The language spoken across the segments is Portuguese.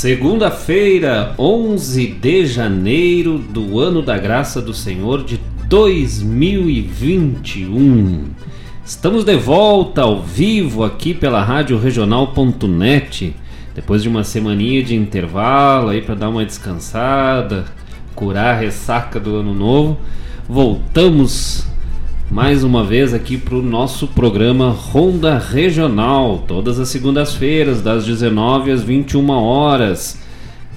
Segunda-feira, 11 de janeiro do ano da graça do Senhor de 2021. Estamos de volta ao vivo aqui pela Rádio Regional.net. Depois de uma semaninha de intervalo aí para dar uma descansada, curar a ressaca do ano novo, voltamos mais uma vez aqui para o nosso programa Ronda Regional, todas as segundas-feiras, das 19 às 21 horas.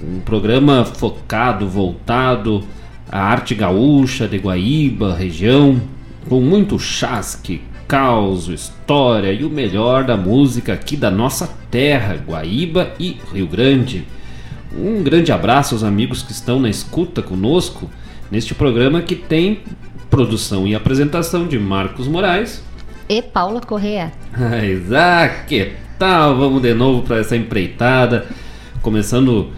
Um programa focado, voltado à arte gaúcha de Guaíba, região, com muito chasque, caos, história e o melhor da música aqui da nossa terra, Guaíba e Rio Grande. Um grande abraço aos amigos que estão na escuta conosco neste programa que tem Produção e apresentação de Marcos Moraes. E Paula Correa. Isaac, que tal? Vamos de novo para essa empreitada. Começando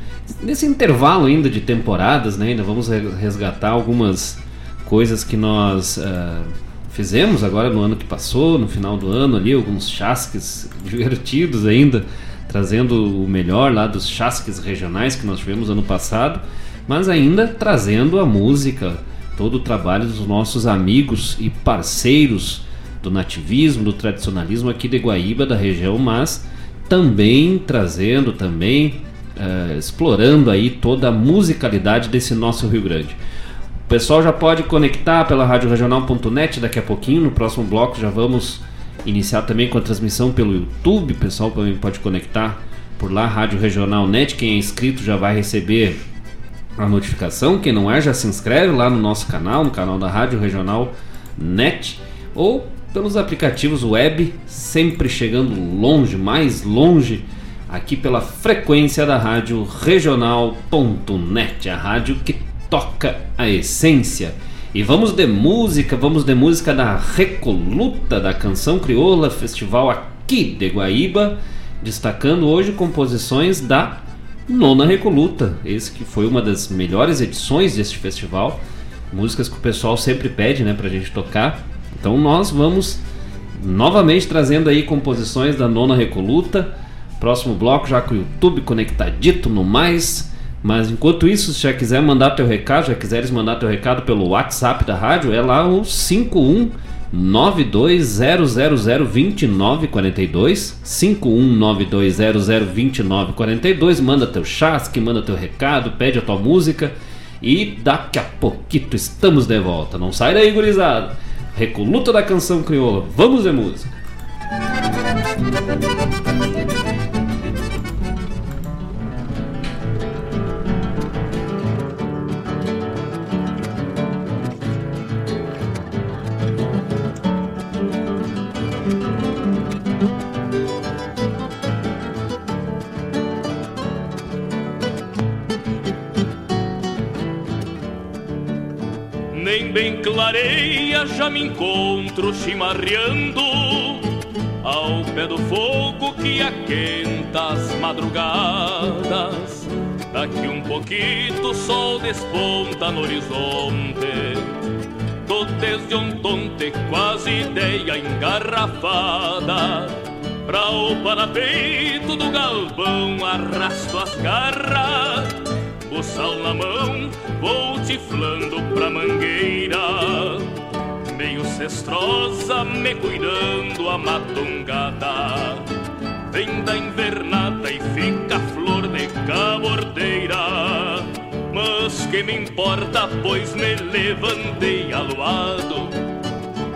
nesse intervalo ainda de temporadas, né? Ainda vamos resgatar algumas coisas que nós uh, fizemos agora no ano que passou, no final do ano ali, alguns chasques divertidos ainda, trazendo o melhor lá dos chasques regionais que nós tivemos ano passado, mas ainda trazendo a música todo o trabalho dos nossos amigos e parceiros do nativismo, do tradicionalismo aqui de Guaíba, da região, mas também trazendo, também uh, explorando aí toda a musicalidade desse nosso Rio Grande. O pessoal já pode conectar pela radioregional.net daqui a pouquinho, no próximo bloco já vamos iniciar também com a transmissão pelo YouTube, o pessoal também pode conectar por lá, Rádio Regional Net, quem é inscrito já vai receber a notificação. Quem não é, já se inscreve lá no nosso canal, no canal da Rádio Regional Net, ou pelos aplicativos web, sempre chegando longe, mais longe, aqui pela frequência da Rádio Regional.net, a rádio que toca a essência. E vamos de música, vamos de música da Recoluta da Canção Crioula, festival aqui de Guaíba, destacando hoje composições da Nona Recoluta, esse que foi uma das melhores edições deste festival. Músicas que o pessoal sempre pede, né, pra gente tocar. Então nós vamos novamente trazendo aí composições da Nona Recoluta. Próximo bloco já com o YouTube conectadito no mais. Mas enquanto isso, se já quiser mandar teu recado, já quiseres mandar teu recado pelo WhatsApp da rádio, é lá o 51 920002942 5192002942 manda teu chasque, manda teu recado, pede a tua música e daqui a pouquinho estamos de volta. Não sai daí, gurizada. Recoluta da canção crioula. Vamos de música. Clareia já me encontro chimarreando ao pé do fogo que aquenta as madrugadas. Daqui um pouquinho o sol desponta no horizonte. Tô desde tonte quase ideia engarrafada. Pra o parapeito do galvão arrasto as garras. O sal na mão vou tiflando pra mangueira. Meio cestrosa me cuidando a matungada Vem da invernada e fica flor de cabordeira. Mas que me importa, pois me levantei aluado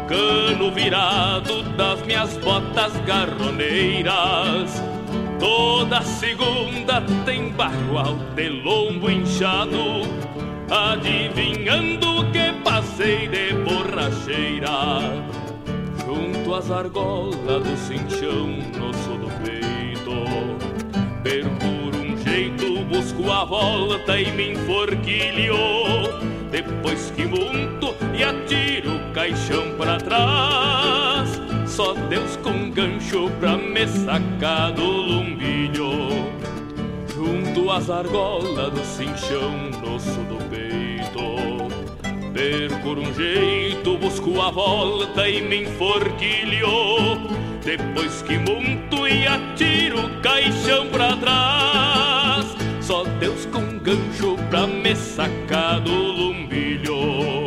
Cano virado das minhas botas garroneiras Toda segunda tem barro de lombo inchado Adivinhando que passei de borracheira. Junto às argolas do cinchão no sul do peito Percuro um jeito, busco a volta e me enforquilho. Depois que monto e atiro o caixão para trás Só Deus com gancho pra me sacar do lumbilho Junto às argolas do cinchão sul do por um jeito, busco a volta e me enforquilho. Depois que monto e atiro o caixão pra trás, Só Deus com gancho pra me sacar do lumbilho.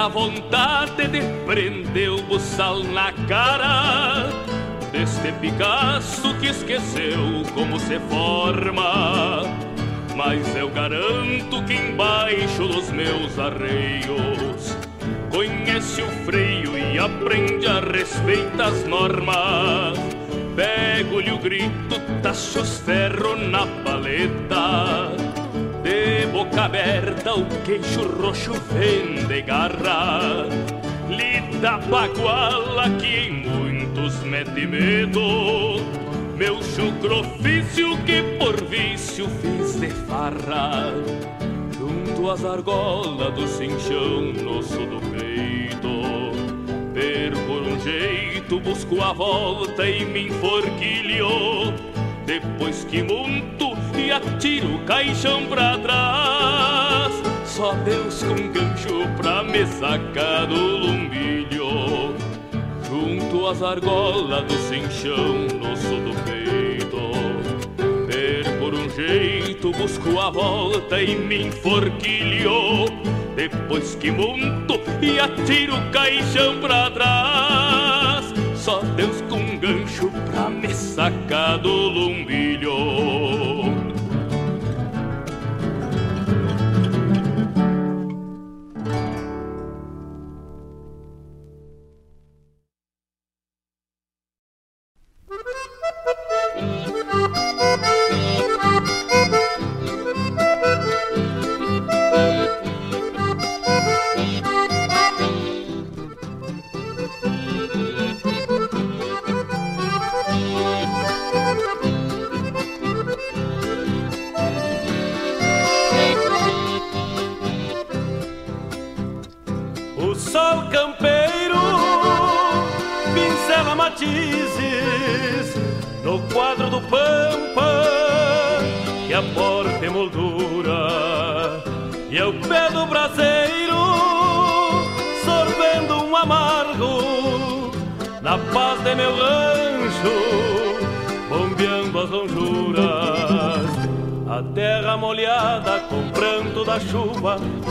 Da vontade de prender o buçal na cara Deste Picasso que esqueceu como se forma. Mas eu garanto que embaixo dos meus arreios Conhece o freio e aprende a respeitar as normas. Pego-lhe o grito, tacho os ferro na paleta boca aberta, o queixo roxo vem de garra. Lida baguala que em muitos mete medo. Meu chucro ofício que por vício fiz de farra. Junto às argolas do cinchão no sul do peito. Per por um jeito busco a volta e me enforquilho. Depois que monto e atiro o caixão pra trás. Só Deus com gancho pra me sacar do lumbilho. Junto às argolas do cinchão no sul do peito. Ver por um jeito, busco a volta e me enforquilho. Depois que monto e atiro o caixão pra trás. Só Deus com gancho pra me sacar do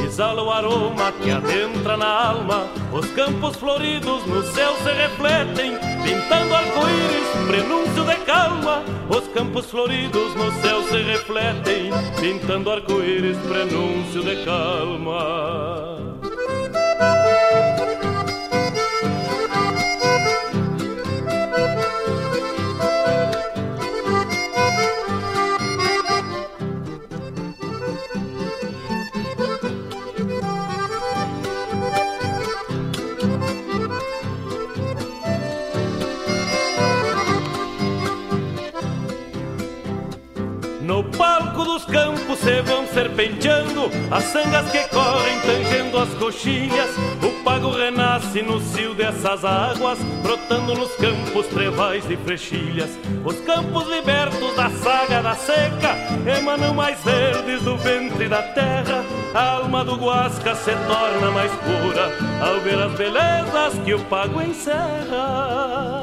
exala o aroma que adentra na alma. Os campos floridos no céu se refletem, pintando arco-íris, prenúncio de calma. Os campos floridos no céu se refletem, pintando arco-íris, prenúncio de calma. Sangas que correm tangendo as coxilhas. O pago renasce no cio dessas águas, brotando nos campos trevais e frechilhas. Os campos libertos da saga da seca emanam mais verdes do ventre da terra. A alma do Guasca se torna mais pura ao ver as belezas que o pago encerra.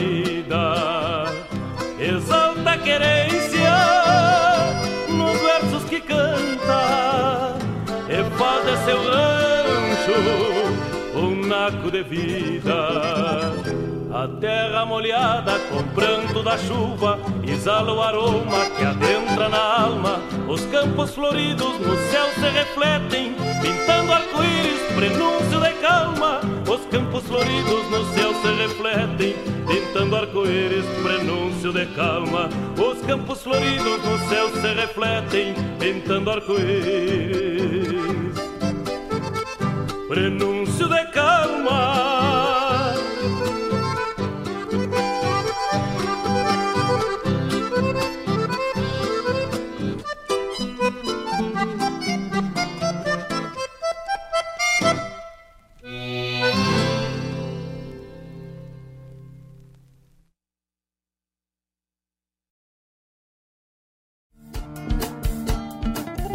Caída. Exalta a querência nos versos que canta e faz seu rancho um naco de vida. A terra molhada com pranto da chuva exala o aroma que adentra na alma. Os campos floridos no céu se refletem, pintando arco-íris, prenúncio de calma. Os campos floridos no céu se refletem, pintando arco-íris, prenúncio de calma. Os campos floridos no céu se refletem, pintando arco-íris, prenúncio de calma.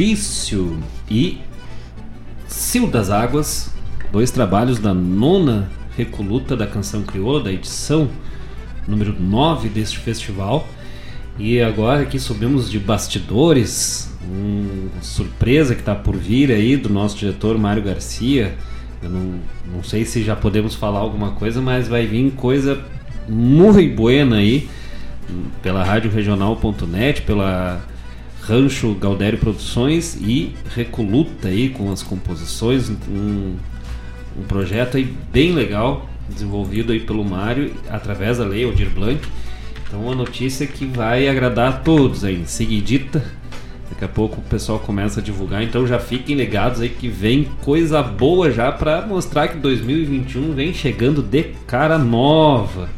Chucrofício e Cio das Águas, dois trabalhos da nona recoluta da canção crioula, da edição número 9 deste festival. E agora aqui subimos de bastidores, uma surpresa que está por vir aí do nosso diretor Mário Garcia. Eu não, não sei se já podemos falar alguma coisa, mas vai vir coisa muito buena aí pela rádio regional.net, pela Rancho Galdério Produções e Recoluta aí com as composições, um, um projeto aí bem legal, desenvolvido aí pelo Mário através da lei Aldir Blanc. Então uma notícia que vai agradar a todos aí, seguidita. Daqui a pouco o pessoal começa a divulgar, então já fiquem ligados aí que vem coisa boa já para mostrar que 2021 vem chegando de cara nova.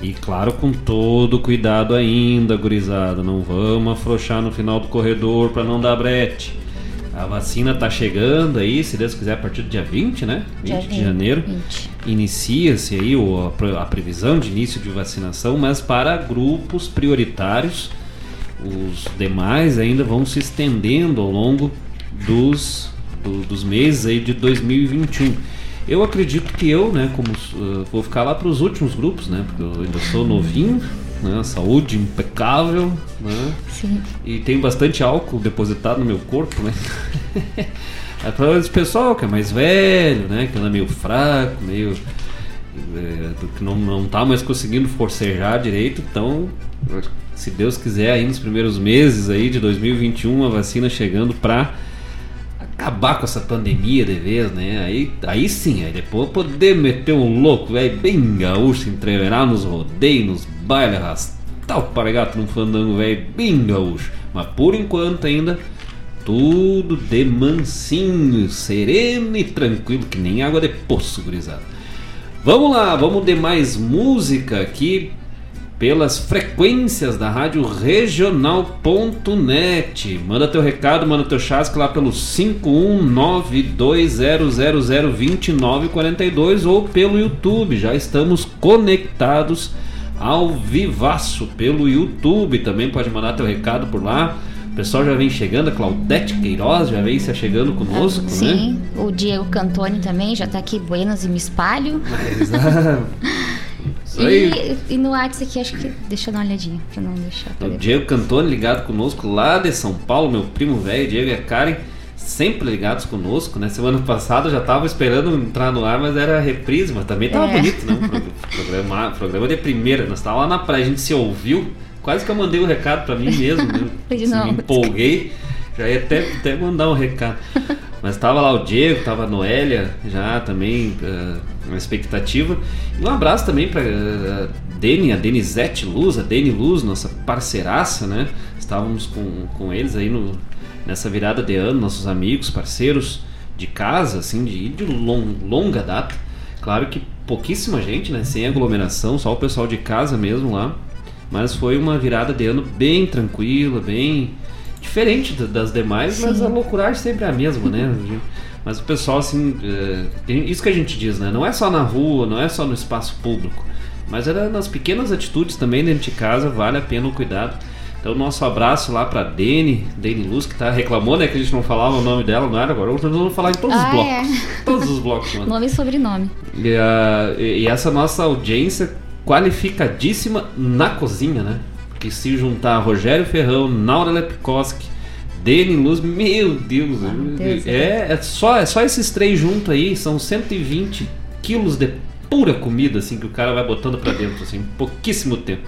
E claro, com todo cuidado ainda, gurizada. Não vamos afrouxar no final do corredor para não dar brete. A vacina tá chegando aí, se Deus quiser, a partir do dia 20, né? 20 dia de janeiro. Inicia-se aí o, a previsão de início de vacinação, mas para grupos prioritários. Os demais ainda vão se estendendo ao longo dos, do, dos meses aí de 2021. Eu acredito que eu, né, como uh, vou ficar lá para os últimos grupos, né, porque eu ainda sou novinho, né, saúde impecável, né, Sim. e tenho bastante álcool depositado no meu corpo, né. é para esse pessoal que é mais velho, né, que anda meio fraco, meio é, que não não tá mais conseguindo forcejar direito, então se Deus quiser aí nos primeiros meses aí de 2021 a vacina chegando para acabar com essa pandemia de vez, né? Aí, aí sim, aí depois poder meter um louco, velho, bem gaúcho, entreverar nos rodeios, nos bailes, arrastar o paragato num fandango, velho, bem gaúcho. Mas por enquanto ainda, tudo de mansinho, sereno e tranquilo, que nem água de poço, gurizada. Vamos lá, vamos de mais música aqui pelas frequências da rádio regional.net. Manda teu recado, manda teu chasque lá pelo 51920002942 ou pelo YouTube. Já estamos conectados ao vivaço pelo YouTube. Também pode mandar teu recado por lá. O pessoal já vem chegando, a Claudete Queiroz já vem se chegando conosco, Sim, né? o Diego Cantoni também já está aqui, Buenas e me espalho. Mas, ah, e, e, no WhatsApp aqui, acho que. Deixa eu dar uma olhadinha, pra não deixar. O Diego Cantoni ligado conosco lá de São Paulo, meu primo velho, Diego e a Karen. sempre ligados conosco, né? Semana passada eu já tava esperando entrar no ar, mas era reprise, mas também tava É. bonito, né? Pro- Programa, programa de primeira, nós tava lá na praia, a gente se ouviu, quase que eu mandei um recado pra mim mesmo, né? Não. Me empolguei, já ia até, até mandar um recado. Mas tava lá o Diego, tava a Noélia, já também eh, uma expectativa. E um abraço também pra eh, Deni, a Denizete Luz, a Deni Luz, nossa parceiraça, né? Estávamos com, com eles aí no, nessa virada de ano, nossos amigos, parceiros de casa, assim, de, de long- longa data. Claro que pouquíssima gente, né? Sem aglomeração, só o pessoal de casa mesmo lá. Mas foi uma virada de ano bem tranquila, bem diferente da- das demais, mas Sim. a loucuragem sempre é a mesma, né? Mas o pessoal, assim, é, tem- isso que a gente diz, né? Não é só na rua, não é só no espaço público, mas era nas pequenas atitudes também dentro de casa, vale a pena o cuidado. Então, nosso abraço lá pra Dene, Dene Luz, que tá, reclamou, né, que a gente não falava o nome dela, não era? Agora nós vamos falar em todos os Ah, blocos. é. Todos os blocos, mano. Nome e sobrenome. E, a- e- e essa nossa audiência qualificadíssima na cozinha, né? Porque se juntar Rogério Ferrão, Naura Lepkoski, Deni Luz, meu Deus, Ah, meu Deus, é, é só, é só esses três juntos aí, são 120 quilos de pura comida, assim, que o cara vai botando pra dentro, assim, em pouquíssimo tempo.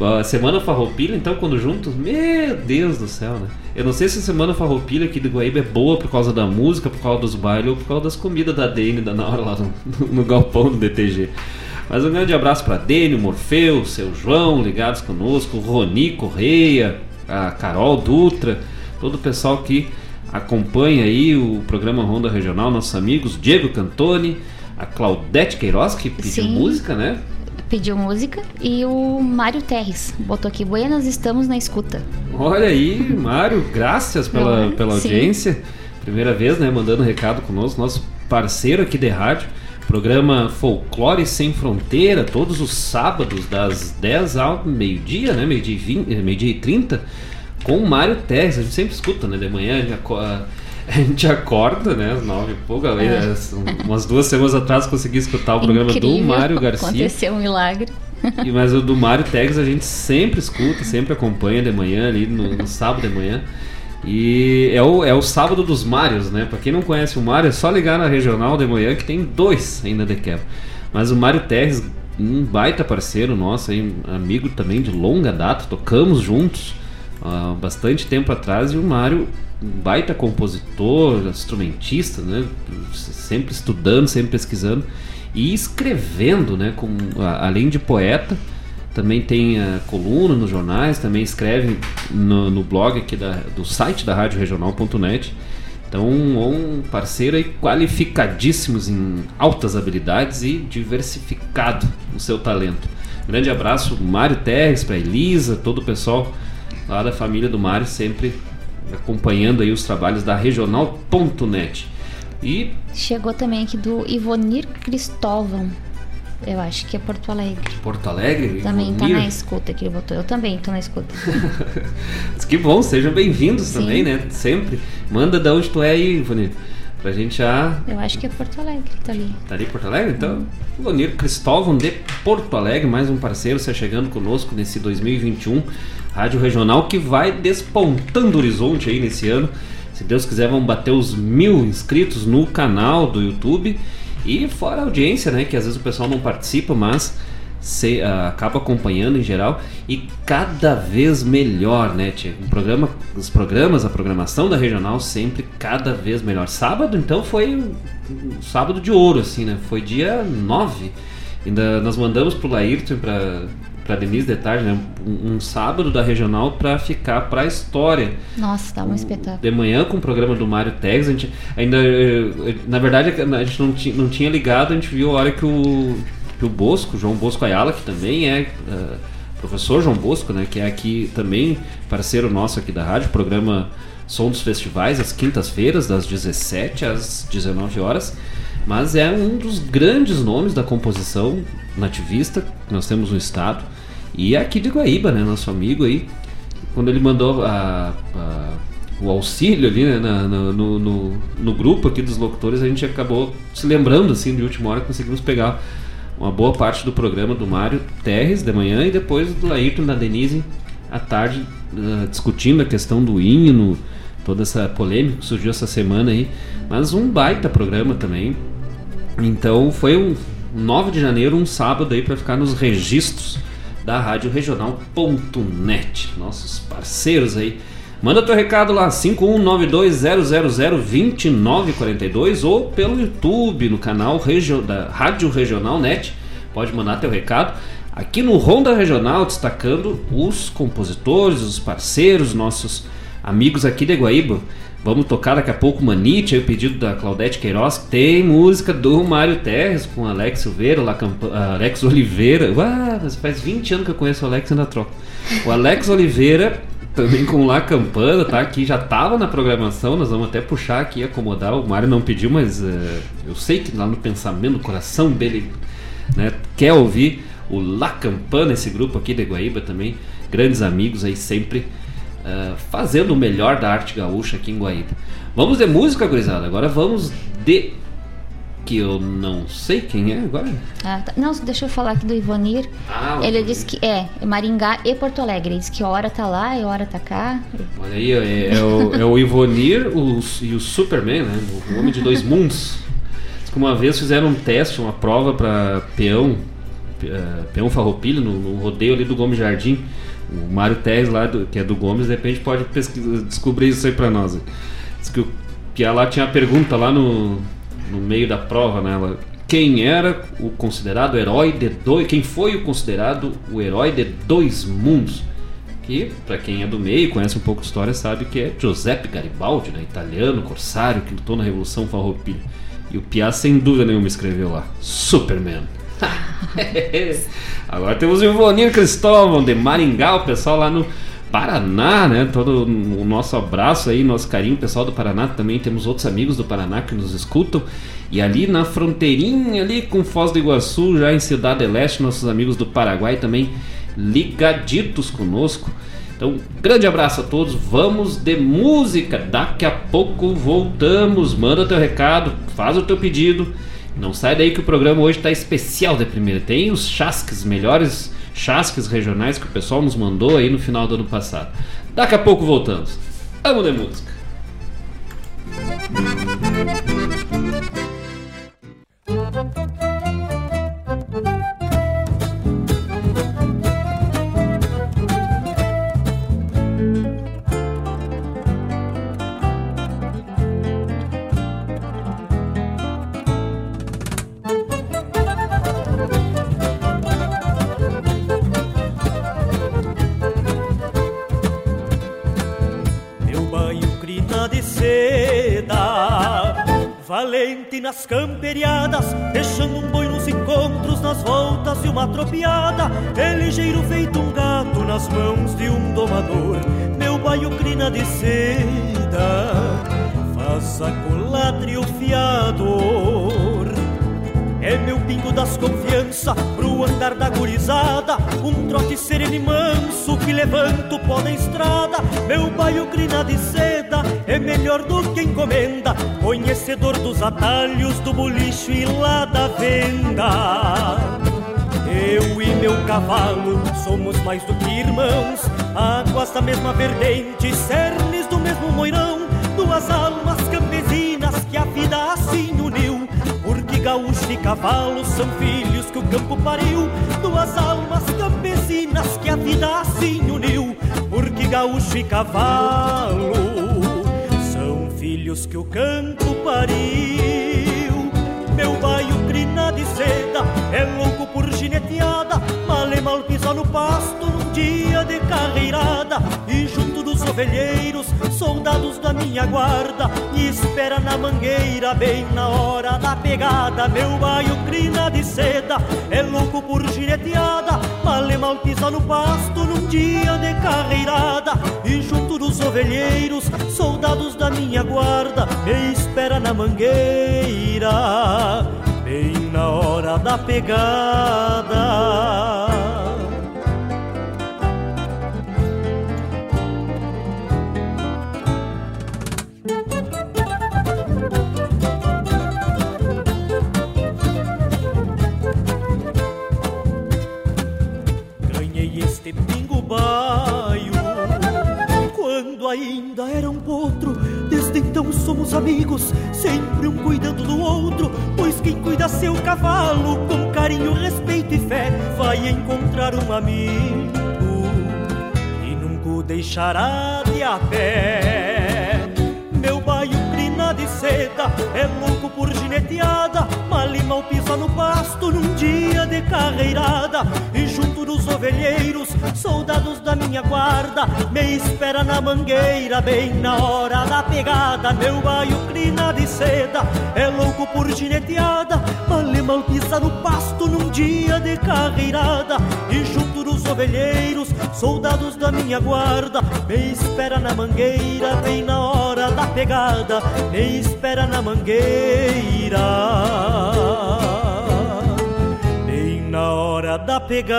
A Semana Farroupilha, então, quando juntos, meu Deus do céu, né? Eu não sei se a Semana Farroupilha aqui do Guaíba é boa por causa da música, por causa dos bailes ou por causa das comidas da Dene da Naura lá no, no galpão do DTG. Mas um grande abraço para Dene, o Morfeu, seu João, ligados conosco, Roni Correia, a Carol Dutra, todo o pessoal que acompanha aí o programa Ronda Regional, nossos amigos, Diego Cantoni, a Claudete Queiroz, que pediu Sim. música, né? Pediu música. E o Mário Terres botou aqui: Buenas, estamos na escuta. Olha aí, Mário, graças pela, é? pela Sim. audiência. Primeira vez, né, mandando recado conosco, nosso parceiro aqui de rádio. Programa Folclore Sem Fronteira, todos os sábados, das 10 ao meio-dia, né? Meio-dia e, 20, eh, meio-dia e 30, com o Mário Terres. A gente sempre escuta, né? De manhã a gente acorda, né? Às 9 e pouco. É. Umas duas semanas atrás consegui escutar o programa Incrível. do Mário Garcia. Aconteceu um milagre. E, mas o do Mário Tegs a gente sempre escuta, sempre acompanha de manhã ali no, no sábado de manhã. E é o, é o sábado dos Mários, né? Pra quem não conhece o Mário, é só ligar na regional de manhã que tem dois ainda de quebra. Mas o Mário Tegs, um baita parceiro nosso, amigo também de longa data, tocamos juntos há bastante tempo atrás. E o Mário, um baita compositor, instrumentista, né? Sempre estudando, sempre pesquisando e escrevendo, né? Com, além de poeta, também tem a coluna nos jornais, também escreve no, no blog aqui da, do site da Rádio Regional.net. Então, um parceiro qualificadíssimos em altas habilidades e diversificado no seu talento. Grande abraço, Mário Terres, para Elisa, todo o pessoal lá da família do Mário, sempre acompanhando aí os trabalhos da Regional.net. E Chegou também aqui do Ivonir Cristóvão. Eu acho que é Porto Alegre. Porto Alegre, Também tá Ivonir. na escuta que ele botou. Eu também tô na escuta. Que bom, sejam bem-vindos também, né? Sempre. Manda de onde tu é aí, Ivonir. Pra gente já. Eu acho que é Porto Alegre tá ali. Tá ali Porto Alegre? Então, Ivonir Cristóvão de Porto Alegre, mais um parceiro, se chegando conosco nesse 2021. Rádio Regional que vai despontando o horizonte aí nesse ano. Se Deus quiser, vamos bater os mil inscritos no canal do YouTube. E fora a audiência, né? Que às vezes o pessoal não participa, mas se, ah, acaba acompanhando em geral. E cada vez melhor, né, Tia? O programa, os programas, a programação da regional sempre cada vez melhor. Sábado, então, foi um um sábado de ouro, assim, né? Foi dia 9. Ainda nós mandamos pro Laírton e pra Denise de tarde, né? Um, um sábado da regional pra ficar pra história. Nossa, tá um espetáculo. De manhã com o programa do Mário Tegs, a gente ainda. eh, Na verdade, a gente não, ti- não tinha ligado, a gente viu a hora que o, que o Bosco, João Bosco Ayala, que também é. eh, professor João Bosco, né, que é aqui também parceiro nosso aqui da rádio, programa Som dos Festivais, às quintas-feiras, das 17 às 19 horas. Mas é um dos grandes nomes da composição nativista que nós temos no estado. E é aqui de Guaíba, né, nosso amigo aí, quando ele mandou a- a- o auxílio ali né, na- na- no, no- no grupo aqui dos locutores, a gente acabou se lembrando assim de última hora, conseguimos pegar uma boa parte do programa do Mário Terres de manhã e depois do Ayrton da Denise à tarde, ah, discutindo a questão do hino, toda essa polêmica que surgiu essa semana aí, mas um baita programa também. Então foi um 9 de janeiro, um sábado aí para ficar nos registros da Rádio Regional.net, nossos parceiros aí. Manda teu recado lá, 51920002942 ou pelo YouTube, no canal Regio, da Rádio Regional Net. Pode mandar teu recado. Aqui no Ronda Regional, destacando os compositores, os parceiros, nossos amigos aqui de Guaíba. Vamos tocar daqui a pouco Manite, aí o pedido da Claudete Queiroz. Tem música do Mário Terres com Alex Silveira, Alex Oliveira. Uau, faz 20 anos que eu conheço o Alex e ainda troco. O Alex Oliveira também com La Campana, tá? Aqui já tava na programação, nós vamos até puxar aqui, acomodar. O Mário não pediu, mas uh, eu sei que lá no pensamento, no coração dele, né, quer ouvir o La Campana, esse grupo aqui de Guaíba também. Grandes amigos aí sempre uh, fazendo o melhor da arte gaúcha aqui em Guaíba. Vamos de música, gurizada. Agora vamos de que eu não sei quem é agora. Ah, tá. Não, deixa eu falar aqui do Ivonir. Ah, ele disse que é, Maringá e Porto Alegre. Ele disse que hora tá lá e hora tá cá. Olha aí, é, é, o, é o Ivonir o, e o Superman, né? O homem de dois mundos. Diz que uma vez fizeram um teste, uma prova para peão, uh, peão farroupilho, no, no, rodeio ali do Gomes Jardim. O Mário Teres lá, do, que é do Gomes, de repente pode descobrir isso aí para nós. Diz que, que ela tinha a pergunta lá no no meio da prova, né? Ela, quem era o considerado herói de dois, quem foi o considerado o herói de dois mundos? Que para quem é do meio, conhece um pouco de história, sabe que é Giuseppe Garibaldi, né? italiano, corsário que lutou na Revolução Farroupilha. E o Piá sem dúvida nenhuma escreveu lá, Superman. Agora temos o Ivonir Cristóvão de Maringá, o pessoal lá no Paraná, né? Todo o nosso abraço aí, nosso carinho, pessoal do Paraná. Também temos outros amigos do Paraná que nos escutam. E ali na fronteirinha, ali com Foz do Iguaçu, já em Cidade Leste, nossos amigos do Paraguai também ligaditos conosco. Então, grande abraço a todos. Vamos de música. Daqui a pouco voltamos. Manda teu recado, faz o teu pedido. Não sai daí que o programa hoje está especial de primeira. Tem os chasques melhores chasques regionais que o pessoal nos mandou aí no final do ano passado. Daqui a pouco voltamos. Vamos de música. Voltas de uma tropiada, é ligeiro feito um gato nas mãos de um domador, meu baio crina de seda, faz a culatra e o fiador. É meu pingo das confiança pro andar da gurizada. Um trote sereno e manso que levanta o pó da estrada. Meu baio crina de seda é melhor do que encomenda. Conhecedor dos atalhos do bolicho e lá da venda eu e meu cavalo somos mais do que irmãos. Águas da mesma vertente, cernes do mesmo moirão. Duas almas campesinas que a vida assim uniu. Gaúcho e cavalo são filhos que o campo pariu, duas almas campesinas que a vida assim uniu, porque gaúcho e cavalo são filhos que o campo pariu. Meu baio crina de seda é louco gineteada, mal e mal pisa no pasto num dia de carreirada e junto dos ovelheiros soldados da minha guarda me espera na mangueira bem na hora da pegada. Meu baio crina de seda é louco por gineteada, mal e mal pisa no pasto num dia de carreirada. E junto dos ovelheiros, soldados da minha guarda me espera na mangueira bem na hora da pegada. ainda era um potro bons amigos, sempre um cuidando do outro, pois quem cuida seu cavalo com carinho, respeito e fé vai encontrar um amigo e nunca o deixará de a pé. Seda é louco por gineteada, mal e mal pisa no pasto num dia de carreirada e junto dos ovelheiros, soldados da minha guarda, me espera na mangueira, bem na hora da pegada. Meu baio crina seda, é louco por gineteada, mal pisa no pasto num dia de carreirada. E junto dos ovelheiros, soldados da minha guarda, me espera na mangueira, bem na hora da pegada. Me espera na mangueira na hora da pegada.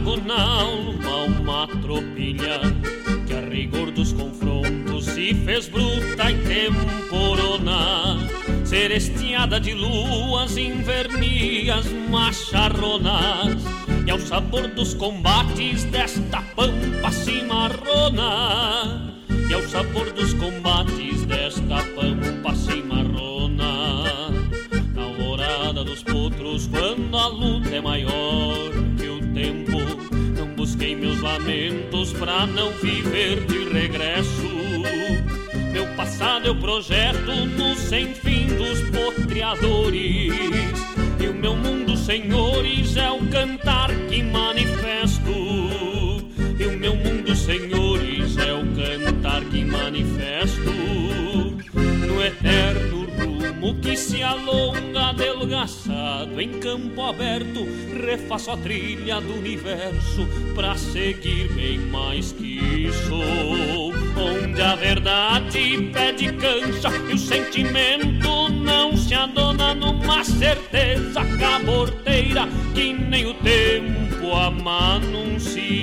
Trago na alma uma tropilha que a rigor dos confrontos se fez bruta e temporona, seresteada de luas invernias macharronas e ao sabor dos combates desta pampa cimarrona. E ao sabor dos combates pra não viver de regresso. Meu passado eu projeto no sem fim dos potreadores. E o meu mundo, senhores, é o cantar que manifesto. E o meu mundo, senhores, é o cantar que manifesto. No eterno rumo que se alonga delgaçado em campo aberto, refaço a trilha do universo pra seguir bem mais que sou. Onde a verdade pede cancha e o sentimento não se adona numa certeza caborteira que nem o tempo amanunciou.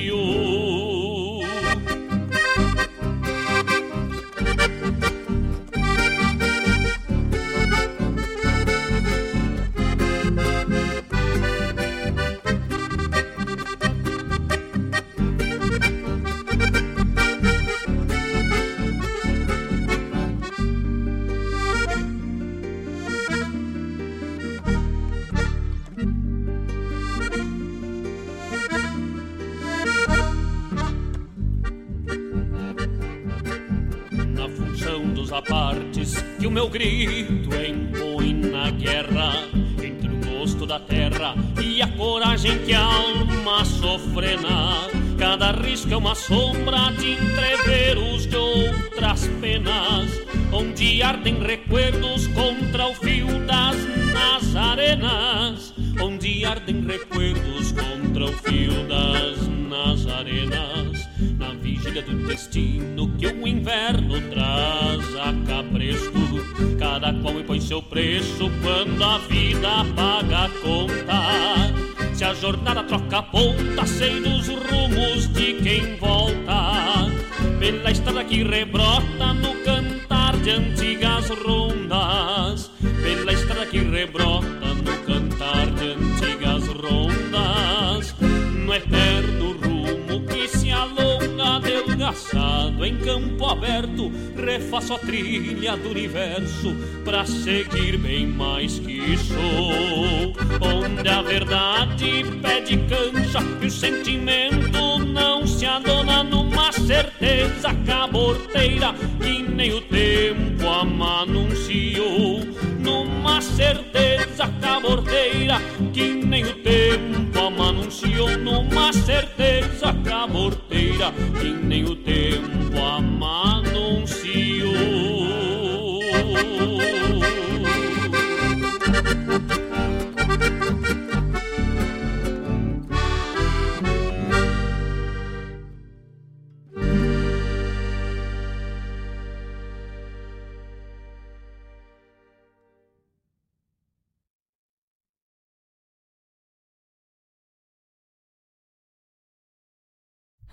Do universo para seguir bem mais que sou.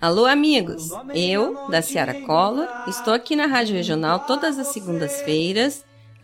Alô, amigos! Eu, da Ciara Collor, estou aqui na Rádio Regional todas as segundas-feiras,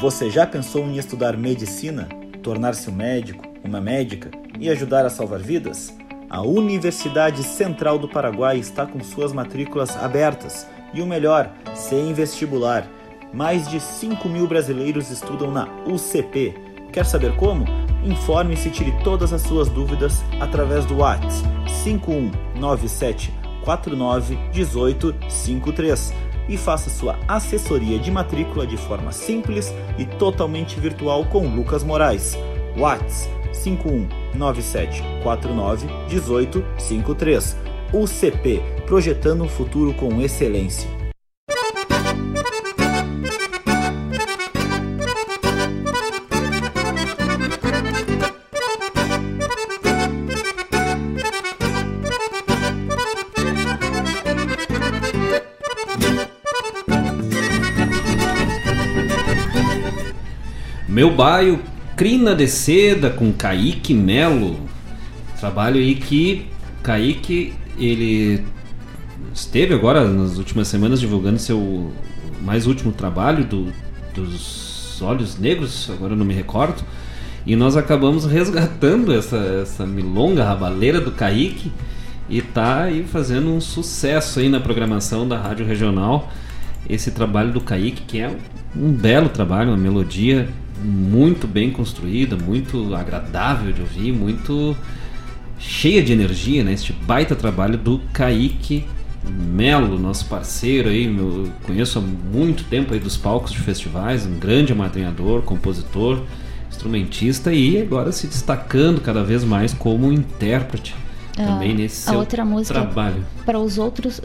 Você já pensou em estudar medicina, tornar-se um médico, uma médica e ajudar a salvar vidas? A Universidade Central do Paraguai está com suas matrículas abertas e o melhor, sem vestibular. Mais de 5 mil brasileiros estudam na UCP. Quer saber como? Informe-se e tire todas as suas dúvidas através do WhatsApp 5197 49 18 53 e faça sua assessoria de matrícula de forma simples e totalmente virtual com Lucas Moraes. WhatsApp 5197 49 18 53. UCP Projetando um Futuro com Excelência. Meu baio Crina de Seda com Kaique Melo. Trabalho aí que Kaique ele esteve agora nas últimas semanas divulgando seu mais último trabalho do, dos Olhos Negros, agora não me recordo. E nós acabamos resgatando essa, essa milonga rabaleira do Kaique e tá aí fazendo um sucesso aí na programação da Rádio Regional. Esse trabalho do Kaique, que é um belo trabalho, uma melodia muito bem construída, muito agradável de ouvir, muito cheia de energia, né? Este baita trabalho do Kaique Melo, nosso parceiro aí, meu, conheço há muito tempo aí dos palcos de festivais, um grande amadrinhador, compositor, instrumentista e agora se destacando cada vez mais como intérprete ah, também nesse a seu outra música trabalho. Para os outros,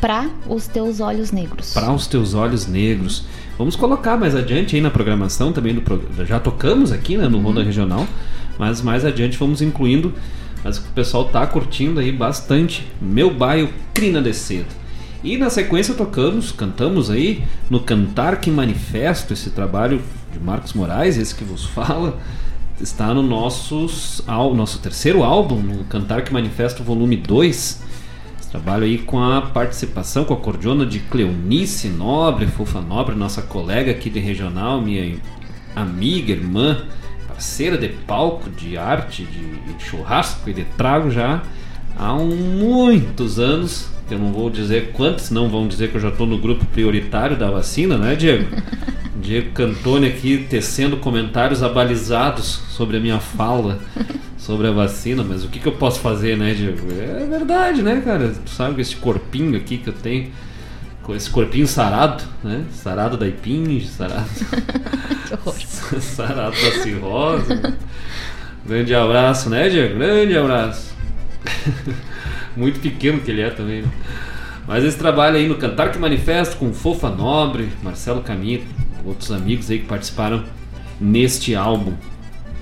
para os teus olhos negros. Para os teus olhos negros. Vamos colocar mais adiante aí na programação também do programa. Já tocamos aqui né, no uhum. Ronda Regional, mas mais adiante vamos incluindo. Mas o pessoal tá curtindo aí bastante. Meu bairro Crina de Cedo. E na sequência tocamos, cantamos aí no Cantar que Manifesto, esse trabalho de Marcos Moraes, esse que vos fala, está no nossos, nosso terceiro álbum, no Cantar que Manifesto volume 2 Trabalho aí com a participação, com a cordiona de Cleonice Nobre, Fofa Nobre, nossa colega aqui de regional, minha amiga, irmã, parceira de palco, de arte, de, de churrasco e de trago já há um, muitos anos. Eu não vou dizer quantos, não vão dizer que eu já estou no grupo prioritário da vacina, né, Diego? Diego Cantone aqui tecendo comentários abalizados sobre a minha fala sobre a vacina, mas o que, que eu posso fazer, né, Diego? É verdade, né, cara? Tu sabe que esse corpinho aqui que eu tenho, com esse corpinho sarado, né? Sarado da ipinge, sarado. sarado da cirrose. Grande abraço, né, Diego? Grande abraço. Muito pequeno que ele é também, né? Mas esse trabalho aí no Cantar que Manifesto com Fofa Nobre, Marcelo Caminho, outros amigos aí que participaram neste álbum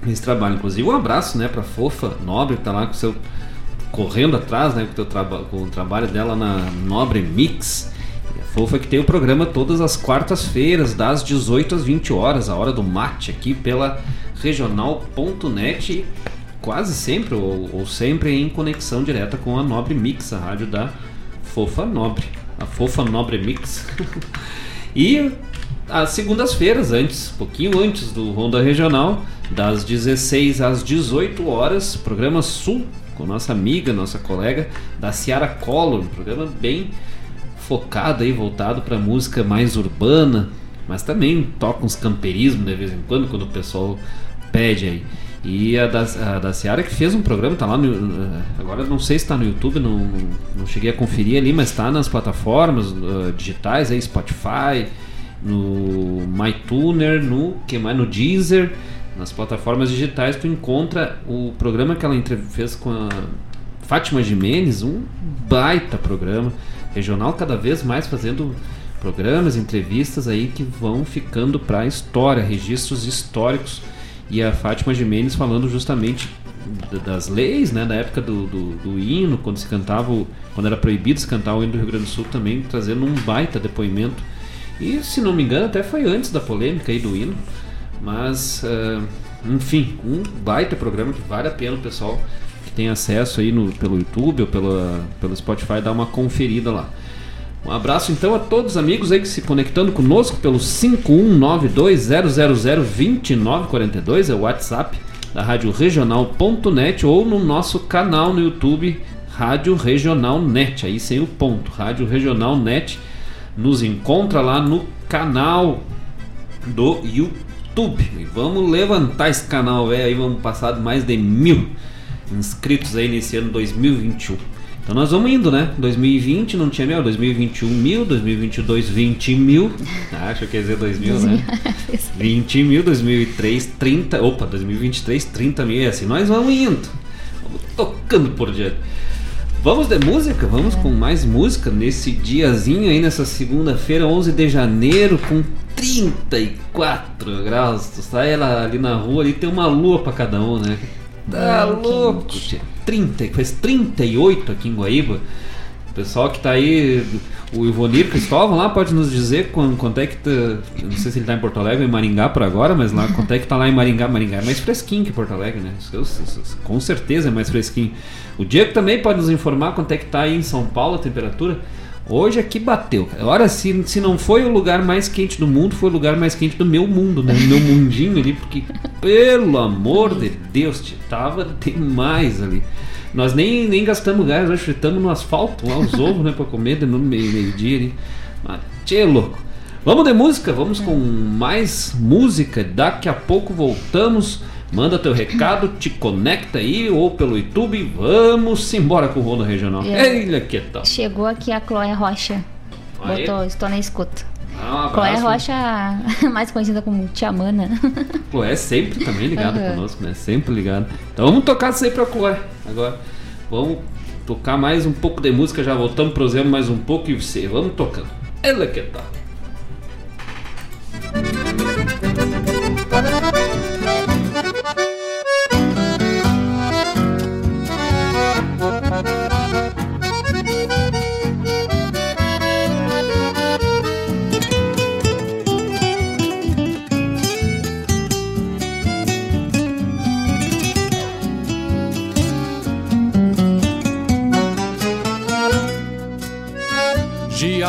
nesse trabalho. Inclusive, um abraço, né, pra Fofa Nobre, que tá lá com seu correndo atrás, né, com, traba com o trabalho dela na Nobre Mix. E a Fofa que tem o programa todas as quartas-feiras, das 18 às 20 horas, a hora do mate, aqui pela regional.net, quase sempre, ou, ou sempre em conexão direta com a Nobre Mix, a rádio da Fofa Nobre. A Fofa Nobre Mix. e às segundas-feiras, antes, pouquinho antes do Ronda Regional, das 16 às 18 horas, programa Sul, com nossa amiga, nossa colega da Ciara Collor, um programa bem focado aí, voltado para música mais urbana, mas também toca uns camperismo de vez em quando, quando o pessoal pede aí. E a da, a da Ciara que fez um programa, tá lá no. Agora não sei se está no YouTube, não, não cheguei a conferir ali, mas está nas plataformas uh, digitais aí, Spotify, no MyTuner, no que mais? No Deezer, nas plataformas digitais tu encontra o programa que ela fez com a Fátima Jimenez, um baita programa regional, cada vez mais fazendo programas, entrevistas aí que vão ficando para a história, registros históricos e a Fátima Jimenez falando justamente das leis, né, da época do, do, do, hino, quando se cantava, quando era proibido se cantar o hino do Rio Grande do Sul também, trazendo um baita depoimento. E se não me engano, até foi antes da polêmica aí do hino, mas uh, enfim, um baita programa que vale a pena o pessoal que tem acesso aí no, pelo YouTube ou pela, pelo Spotify dar uma conferida lá. Um abraço então a todos os amigos aí que se conectando conosco pelo 51920002942, é o WhatsApp da Rádio Regional.net ou no nosso canal no YouTube Rádio Regional Net, aí sem o ponto, Rádio Regional Net. Nos encontra lá no canal do YouTube. E vamos levantar esse canal, velho, aí vamos passar de mais de mil inscritos aí nesse ano 2021. Então nós vamos indo, né? 2020 não tinha mil, 2021 mil, 2022 20 mil. Acho que quer dizer 2000, né? 20 mil, 2003 30. Opa, 2023 30 mil. E assim nós vamos indo. Vamos tocando por diante. Vamos de música? Vamos com mais música nesse diazinho aí, nessa segunda-feira, 11 de janeiro, com 34 graus. Tu sai ali na rua, ali tem uma lua para cada um, né? Tá louco, tia. 30, fez 38 aqui em Guaíba. Pessoal que tá aí, o Ivonir Cristóvão lá pode nos dizer quando, quanto é que tá, não sei se ele tá em Porto Alegre ou em Maringá por agora, mas lá quanto é que tá lá em Maringá, Maringá é mais fresquinho que Porto Alegre, né? Com certeza é mais fresquinho. O Diego também pode nos informar quanto é que tá aí em São Paulo a temperatura. Hoje aqui bateu. Ora, se, se não foi o lugar mais quente do mundo, foi o lugar mais quente do meu mundo, né? Meu mundinho ali, porque, pelo amor de Deus, tava demais ali. Nós nem, nem gastamos gás, nós fritamos no asfalto lá os ovos, né, pra comer no meio-dia ali. Mas, tchê, louco. Vamos de música, vamos com mais música. Daqui a pouco voltamos. Manda teu recado, te conecta aí ou pelo YouTube. Vamos embora com o Ronda Regional. Ele que tal. Chegou aqui a Chloé Rocha. Botou, estou na escuta. Ah, um Chloé Rocha, mais conhecida como Tia Mana. Chloé sempre também ligada uhum. conosco, né? Sempre ligada. Então vamos tocar isso aí pra Chloé agora. Vamos tocar mais um pouco de música, já voltamos pro Zé mais um pouco e você. Vamos tocando. Ela que tal.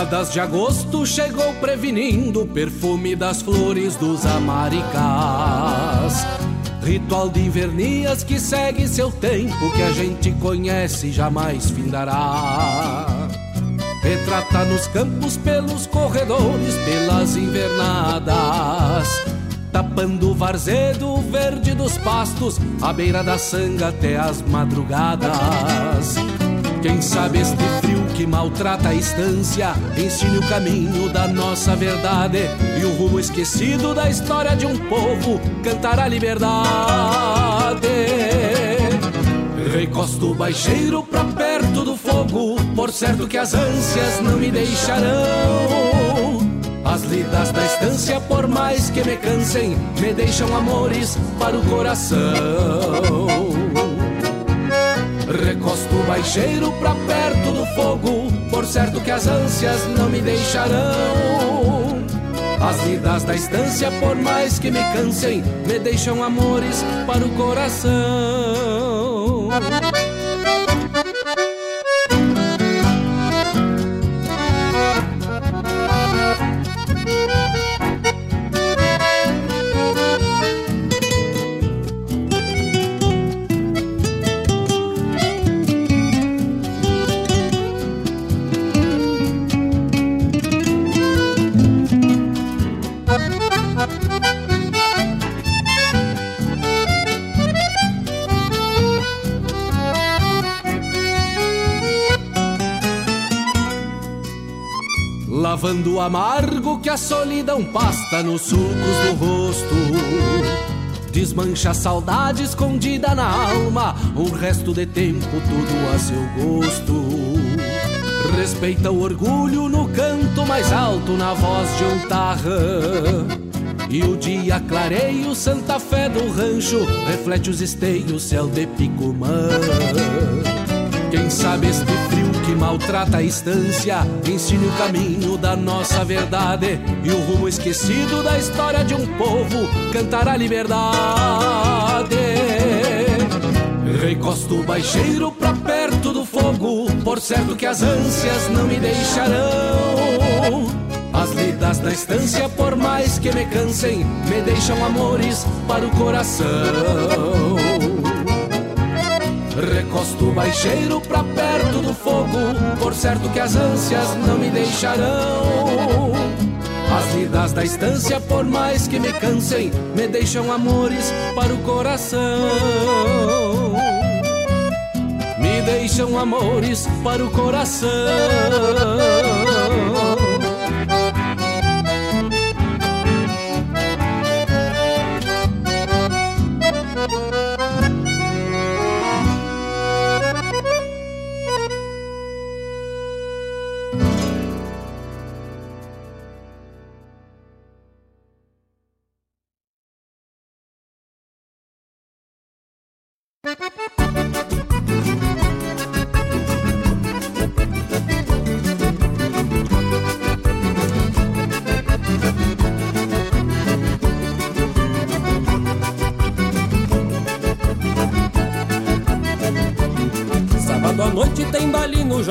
Geadas de agosto chegou prevenindo o perfume das flores dos amaricás. Ritual de invernias que segue seu tempo, que a gente conhece e jamais findará. Retrata nos campos, pelos corredores, pelas invernadas. Tapando o varzedo verde dos pastos, à beira da sanga até as madrugadas. Quem sabe este frio que maltrata a estância ensine o caminho da nossa verdade e o rumo esquecido da história de um povo cantar a liberdade. Recosto baixeiro pra perto do fogo, por certo que as ânsias não me deixarão. As lidas da estância, por mais que me cansem, me deixam amores para o coração. Recosto o baixeiro pra perto do fogo, por certo que as ânsias não me deixarão. As vidas da estância, por mais que me cansem, me deixam amores para o coração. Lavando o amargo que a solidão pasta nos sulcos do rosto. Desmancha a saudade escondida na alma, um resto de tempo tudo a seu gosto. Respeita o orgulho no canto mais alto, na voz de um tarrã. E o dia clareia o Santa Fé do rancho, reflete os esteios, céu de Picumã. Quem sabe este frio que maltrata a estância ensine o caminho da nossa verdade e o rumo esquecido da história de um povo cantar a liberdade. Recosto o baixeiro pra perto do fogo, por certo que as ânsias não me deixarão. As lidas da estância, por mais que me cansem, me deixam amores para o coração. Recosto baixeiro pra perto do fogo, por certo que as ânsias não me deixarão. As lidas da estância, por mais que me cansem, me deixam amores para o coração. Me deixam amores para o coração.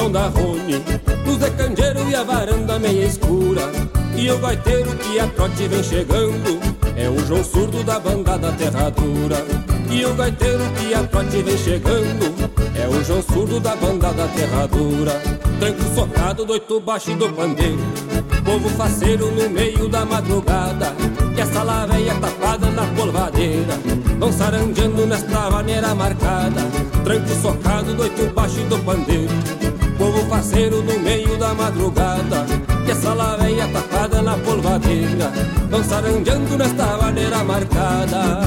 João da Rony Luz de candeeiro e a varanda meia escura. E o gaiteiro que a trote vem chegando É o João surdo da bandada terradura E o gaiteiro que a trote vem chegando É o João surdo da bandada terradura Tranco socado do oito baixo do pandeiro Povo faceiro no meio da madrugada. E essa laveia tapada na polvadeira Vão saranjando nesta maneira marcada. Tranco socado do oito baixo do pandeiro Povo parceiro no meio da madrugada E essa laveia tapada na polvadeira Vão saranjando nesta maneira marcada.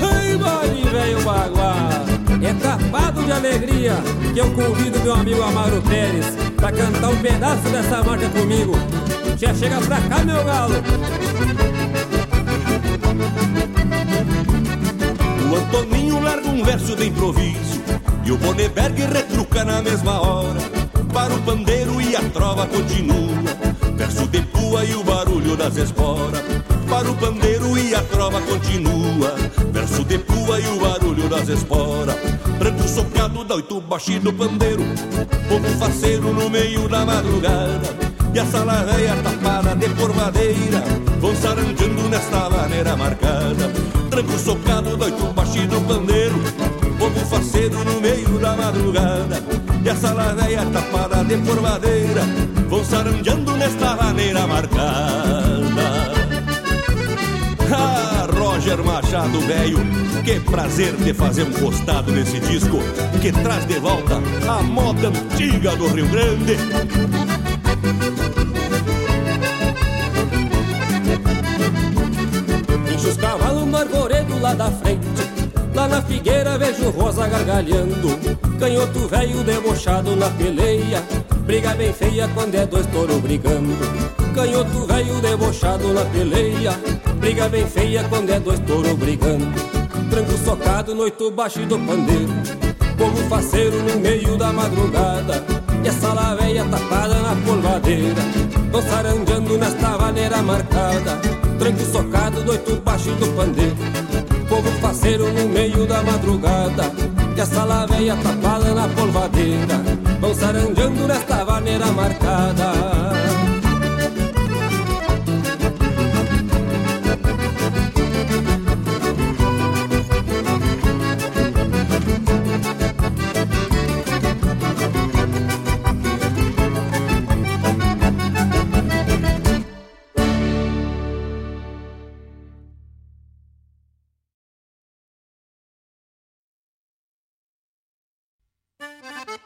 Ai, vale, velho baguá É tapado de alegria Que eu convido meu amigo Amaro Pérez Pra cantar um pedaço dessa marcha comigo. Já chega pra cá, meu galo. O Antoninho larga um verso de improviso e o Boneberg retruca na mesma hora. Para o pandeiro e a trova continua. Verso de pua e o barulho das esporas. Para o pandeiro e a trova continua. Verso de pua e o barulho das esporas. Branco socado da oito baixi do pandeiro. Povo faceiro no meio da madrugada. E a sala velha tapada de porvadeira Vão saranjando nesta maneira marcada. Tranco socado da oito baixi do pandeiro Povo faceiro no meio da madrugada. E a sala tapada de porvadeira Vão saranjando nesta maneira marcada. Ah, Roger Machado velho Que prazer de fazer um costado nesse disco Que traz de volta a moda antiga do Rio Grande. Enche os cavalos no arvoredo lá da frente Lá na figueira vejo rosa gargalhando. Canhoto velho debochado na peleia. Briga bem feia quando é dois touro brigando. Canhoto velho debochado na peleia. Briga bem feia quando é dois touro brigando. Tranco socado noito baixo do pandeiro. Povo faceiro no meio da madrugada. E essa laveia tapada na polvadeira. Vão saranjando nesta maneira marcada. Tranco socado noito baixo do pandeiro povo faceiro no meio da madrugada Que essa laveia tapada na polvadeira Vão saranjando nesta vaneira marcada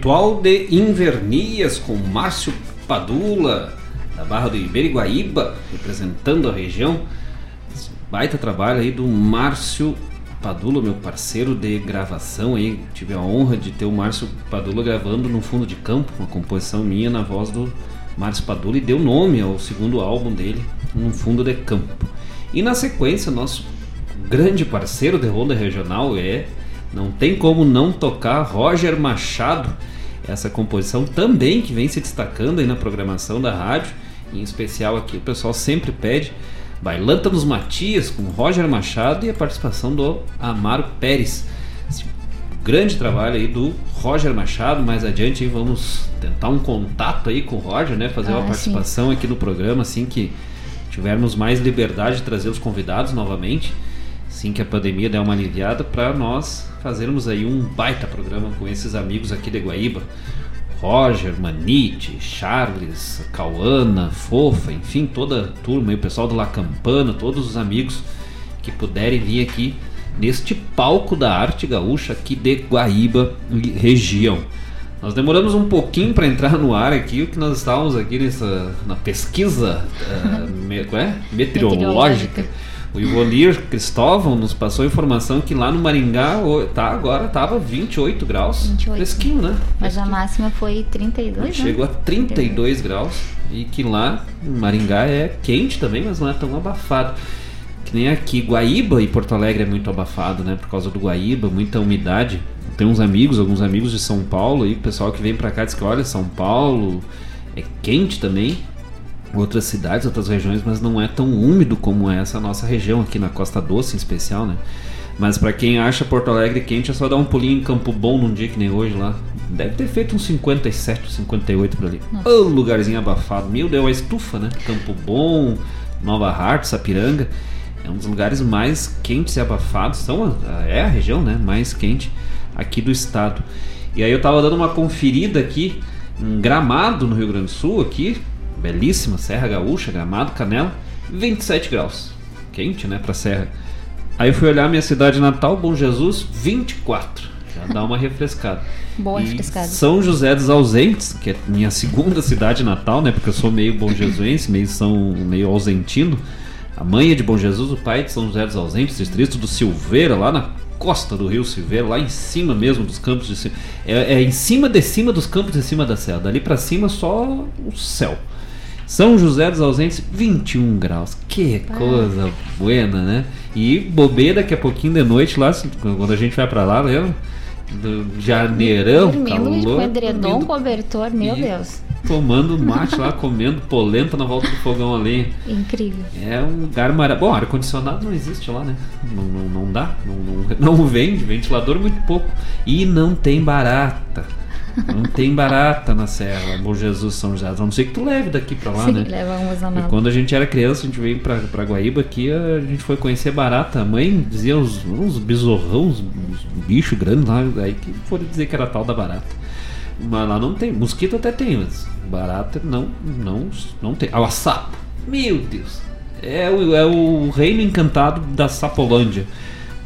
Ritual de Invernias com Márcio Padula, da Barra do Iberiguaíba, representando a região. Baita trabalho aí do Márcio Padula, meu parceiro de gravação aí. Tive a honra de ter o Márcio Padula gravando no fundo de campo, uma composição minha na voz do Márcio Padula e deu nome ao segundo álbum dele, No Fundo de Campo. E na sequência, nosso grande parceiro de ronda regional é não tem como não tocar Roger Machado, essa composição também que vem se destacando aí na programação da rádio, em especial aqui o pessoal sempre pede Bailanta nos Matias com Roger Machado e a participação do Amaro Pérez. Esse grande trabalho aí do Roger Machado, mais adiante aí vamos tentar um contato aí com o Roger, né, fazer ah, uma participação sim. aqui no programa assim que tivermos mais liberdade de trazer os convidados novamente, assim que a pandemia der uma aliviada para nós fazermos aí um baita programa com esses amigos aqui de Guaíba. Roger, Manite, Charles, Cauana, Fofa, enfim, toda a turma, o pessoal do La Campana, todos os amigos que puderem vir aqui neste palco da arte gaúcha aqui de Guaíba região. Nós demoramos um pouquinho para entrar no ar aqui, o que nós estávamos aqui nessa na pesquisa uh, me, é? meteorológica. O Ivolir Cristóvão nos passou informação que lá no Maringá tá agora tava 28 graus. 28. Fresquinho, né? Mas a máxima foi 32, né? Chegou a 32 32. graus e que lá no Maringá é quente também, mas não é tão abafado. Que nem aqui, Guaíba e Porto Alegre é muito abafado, né? Por causa do Guaíba, muita umidade. Tem uns amigos, alguns amigos de São Paulo e o pessoal que vem para cá diz que olha, São Paulo é quente também outras cidades, outras regiões, mas não é tão úmido como é essa nossa região aqui na Costa Doce em especial, né? Mas para quem acha Porto Alegre quente é só dar um pulinho em Campo Bom num dia que nem hoje lá. Deve ter feito uns 57, 58 por ali. Ô, oh, lugarzinho abafado. Meu Deus, a estufa, né? Campo Bom, Nova Hart, Sapiranga. É um dos lugares mais quentes e abafados. São, é a região, né? Mais quente aqui do estado. E aí eu tava dando uma conferida aqui em Gramado, no Rio Grande do Sul, aqui, belíssima, Serra Gaúcha, Gramado, Canela, 27 graus. Quente, né, pra Serra. Aí fui olhar minha cidade natal, Bom Jesus, 24. Já dá uma refrescada. Boa refrescada. São José dos Ausentes, que é minha segunda cidade natal, né, porque eu sou meio bom jesuense, meio são meio ausentino. A mãe é de Bom Jesus, o pai é de São José dos Ausentes, distrito do Silveira, lá na costa do Rio Silveira, lá em cima mesmo dos campos de cima. É, é em cima de cima dos campos de cima da serra. Dali para cima só o céu. São José dos Ausentes, 21 graus. Que coisa buena, né? E bobeira daqui a pouquinho de noite lá, quando a gente vai para lá, lembra? Do janeirão, Dormindo calor. Com edredom, cobertor, meu e Deus. Tomando mate lá, comendo polenta na volta do fogão ali. Incrível. É um lugar maravilhoso. Bom, ar-condicionado não existe lá, né? Não, não, não dá. Não, não, não vende, ventilador muito pouco. E não tem barata. Não tem barata na serra, Bom Jesus, São José. A não ser que tu leve daqui pra lá, Sim, né? leva umas E quando a gente era criança, a gente veio pra, pra Guaíba aqui, a gente foi conhecer barata. A mãe dizia uns, uns besorrão, uns, uns bichos grandes lá, aí que foram dizer que era tal da barata. Mas lá não tem. Mosquito até tem, mas barata não, não, não tem. Ah, o sapo. Meu Deus. É o, é o reino encantado da Sapolândia.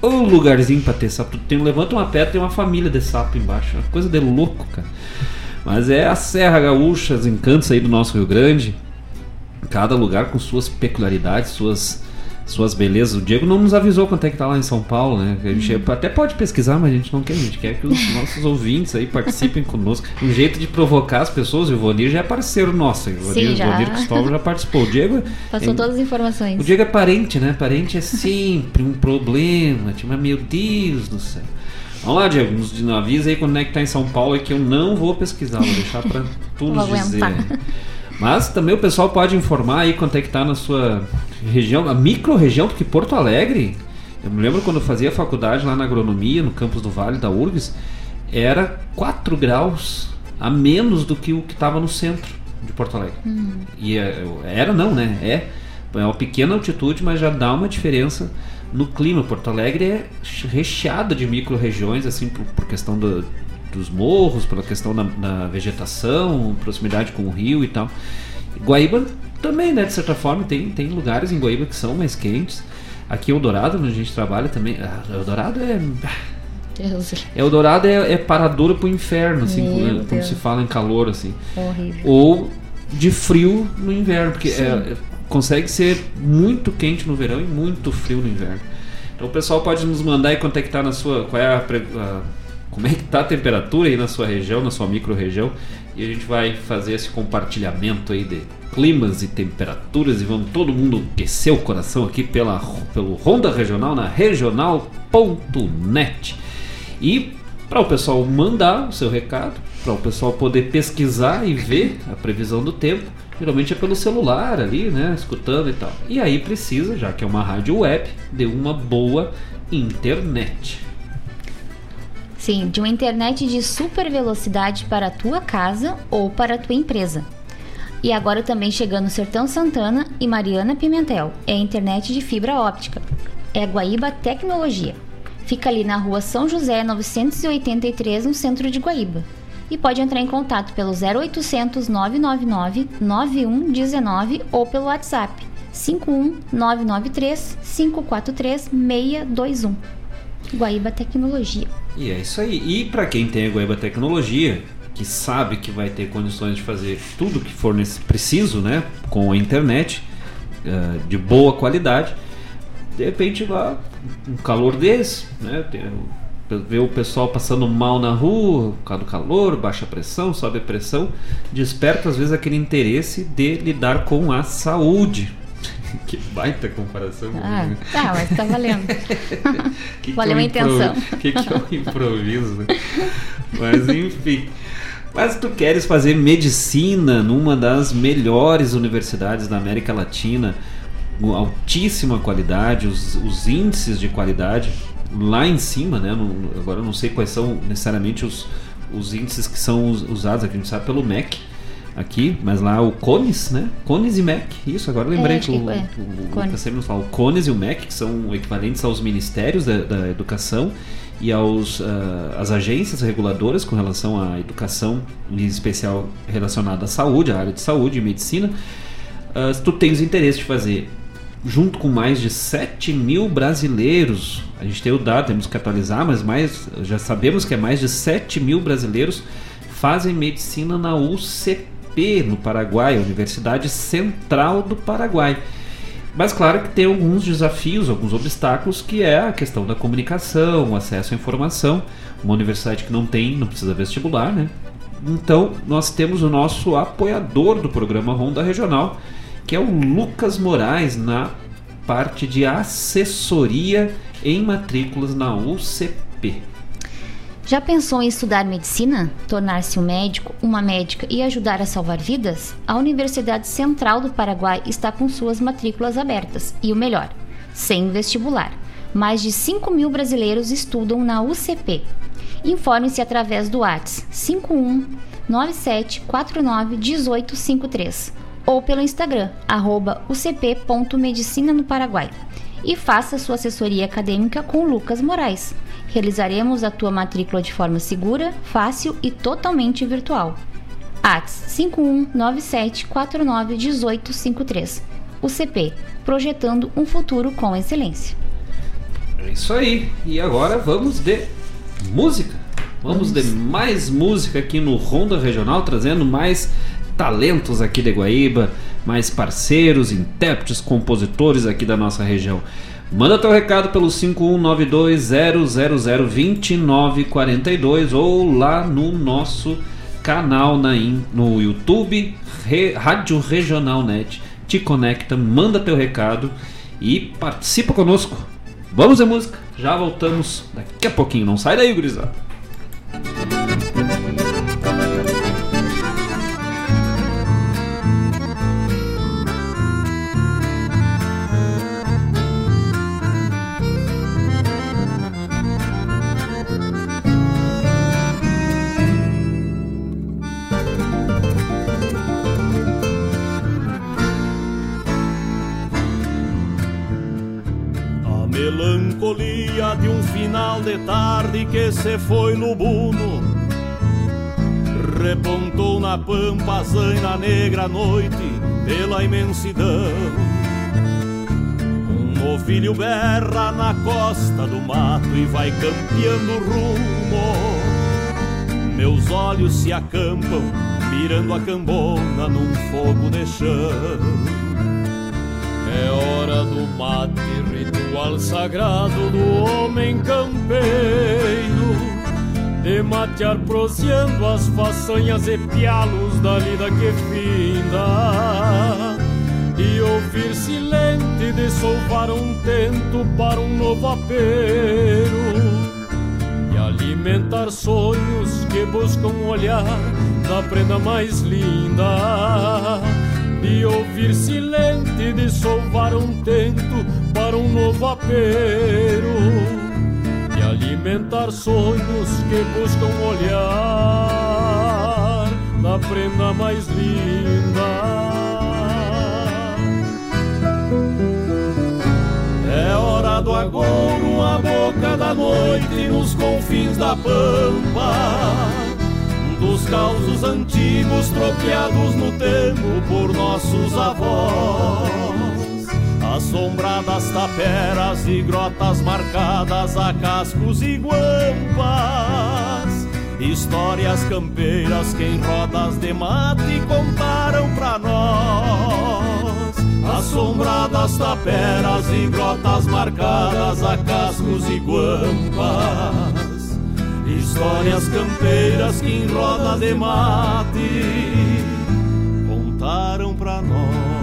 O lugarzinho pra ter sapo. Tem, levanta uma pedra tem uma família de sapo embaixo. Uma coisa de louco, cara. Mas é a Serra Gaúcha, os encantos aí do nosso Rio Grande. Cada lugar com suas peculiaridades, suas suas belezas. O Diego não nos avisou quanto é que tá lá em São Paulo, né? A gente hum. até pode pesquisar, mas a gente não quer. A gente quer que os nossos ouvintes aí participem conosco. Um jeito de provocar as pessoas, o Ivonir já é parceiro nosso. O Ivonir, Sim, já. Ivonir Cristóvão já participou. O Diego. Passou é, todas as informações. O Diego é parente, né? Parente é sempre um problema. Tipo, mas meu Deus do céu. Vamos lá, Diego, nos avisa aí quando é que tá em São Paulo, é que eu não vou pesquisar, vou deixar pra tu nos dizer. Mas também o pessoal pode informar aí quanto é que tá na sua região, a micro-região, porque Porto Alegre, eu me lembro quando eu fazia faculdade lá na agronomia, no campus do Vale da URGS, era 4 graus a menos do que o que estava no centro de Porto Alegre. Hum. E é, era não, né? É, é uma pequena altitude, mas já dá uma diferença no clima. Porto Alegre é recheada de micro-regiões, assim, por, por questão do, dos morros, pela questão da, da, vegetação, proximidade com o rio e tal. Guaíba também, né, de certa forma, tem, tem lugares em Guaíba que são mais quentes. Aqui em Eldorado, onde a gente trabalha também. Ah, Eldorado é. Eldorado é, é paradora pro inferno, assim, como, como, se fala em calor, assim. Horrível. Ou de frio no inverno, porque é, é, consegue ser muito quente no verão e muito frio no inverno. Então o pessoal pode nos mandar é que tá na sua. Qual é a, a como é que está a temperatura aí na sua região, na sua micro-região, e a gente vai fazer esse compartilhamento aí de climas e temperaturas e vamos todo mundo aquecer o coração aqui pela, pelo Ronda Regional na regional.net. E para o pessoal mandar o seu recado, para o pessoal poder pesquisar e ver a previsão do tempo, geralmente é pelo celular ali, né, escutando e tal. E aí precisa, já que é uma rádio web, de uma boa internet. Sim, de uma internet de super velocidade para a tua casa ou para a tua empresa. E agora também chegando Sertão Santana e Mariana Pimentel. É internet de fibra óptica. É Guaíba Tecnologia. Fica ali na rua São José 983, no centro de Guaíba. E pode entrar em contato pelo 0800 999 9119 ou pelo WhatsApp 51993 543 621. Guaíba Tecnologia. E é isso aí. E para quem tem a Guaíba Tecnologia, que sabe que vai ter condições de fazer tudo que for preciso, né, com a internet uh, de boa qualidade, de repente lá um calor desse, né, ver o pessoal passando mal na rua, por causa do calor, baixa pressão, sobe a pressão, desperta às vezes aquele interesse de lidar com a saúde, que baita comparação. Ah, tá, mas tá valendo. que Valeu que a intenção. O que, que é um improviso, né? Mas enfim. Mas tu queres fazer medicina numa das melhores universidades da América Latina, altíssima qualidade, os, os índices de qualidade lá em cima, né? agora eu não sei quais são necessariamente os, os índices que são usados aqui, a gente sabe pelo MEC aqui, mas lá o Cones, né? Cones e Mac. Isso, agora lembrei é, que, o, é. o, o, sempre nos fala. O Cones e o Mac, que são equivalentes aos ministérios da, da educação e aos uh, as agências reguladoras com relação à educação, em especial relacionada à saúde, à área de saúde e medicina. Uh, tu tens interesse de fazer junto com mais de 7 mil brasileiros, a gente tem o dado, temos que atualizar, mas mais, já sabemos que é mais de 7 mil brasileiros fazem medicina na UCP no Paraguai, a Universidade Central do Paraguai. Mas claro que tem alguns desafios, alguns obstáculos, que é a questão da comunicação, acesso à informação. Uma universidade que não tem, não precisa vestibular, né? Então, nós temos o nosso apoiador do programa Ronda Regional, que é o Lucas Moraes, na parte de assessoria em matrículas na UCP. Já pensou em estudar medicina, tornar-se um médico, uma médica e ajudar a salvar vidas? A Universidade Central do Paraguai está com suas matrículas abertas e o melhor, sem vestibular. Mais de 5 mil brasileiros estudam na UCP. Informe-se através do WhatsApp 51 9749 1853 ou pelo Instagram, arroba ucp.medicina no Paraguai. E faça sua assessoria acadêmica com Lucas Moraes realizaremos a tua matrícula de forma segura, fácil e totalmente virtual. ATS 5197491853 o CP, projetando um futuro com excelência. É isso aí. E agora vamos de música. Vamos, de mais música aqui no Ronda Regional, trazendo mais talentos aqui de Guaíba, mais parceiros, intérpretes, compositores aqui da nossa região. Manda teu recado pelo 5192-000-2942 ou lá no nosso canal na in, no YouTube, Re, Rádio Regional Net. Te conecta, manda teu recado e participa conosco. Vamos de música, já voltamos daqui a pouquinho. Não sai daí, gurizada. De tarde que se foi no buno. Repontou na pampa a zaina negra à noite pela imensidão. Um novilho berra na costa do mato e vai campeando rumo. Meus olhos se acampam mirando a cambona num fogo de chão. É hora do mate, ritual sagrado do homem campeiro De matear proseando as façanhas e pialos da lida que finda E ouvir silente de solvar um tento para um novo apero E alimentar sonhos que buscam olhar da prenda mais linda e ouvir silente de solvar um tento para um novo apero e alimentar sonhos que buscam olhar da prenda mais linda. É hora do agouro, a boca da noite nos confins da pampa dos causos antigos tropeados no tempo por nossos avós. Assombradas taperas e grotas marcadas a cascos e guampas. Histórias campeiras que em rodas de mate contaram pra nós. Assombradas taperas e grotas marcadas a cascos e guampas. Histórias campeiras que em roda de mate contaram pra nós.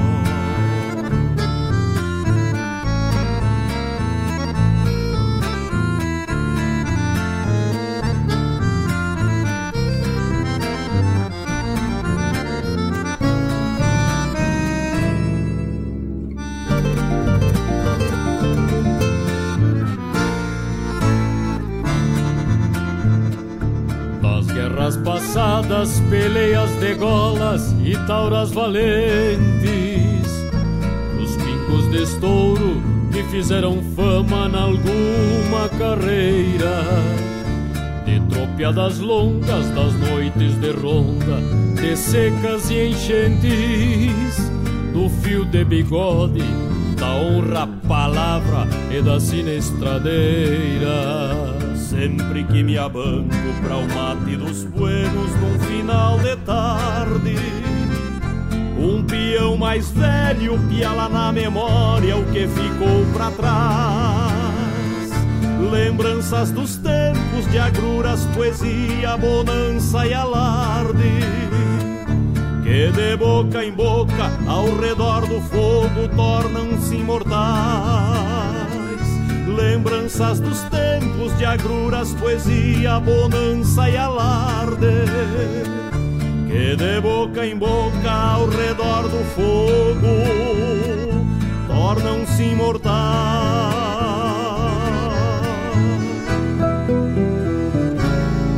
Guerras passadas, peleias de golas e tauras valentes, os pincos de estouro que fizeram fama na alguma carreira, de tropiadas longas das noites de ronda, de secas e enchentes, do fio de bigode, da honra palavra e da sinestradeira. Sempre que me abanco pra o mate dos buenos num final de tarde. Um peão mais velho piala na memória o que ficou pra trás. Lembranças dos tempos de agruras, poesia, bonança e alarde Que de boca em boca ao redor do fogo tornam-se imortais Lembranças dos tempos de agruras, poesia, bonança e alarde Que de boca em boca ao redor do fogo Tornam-se imortais.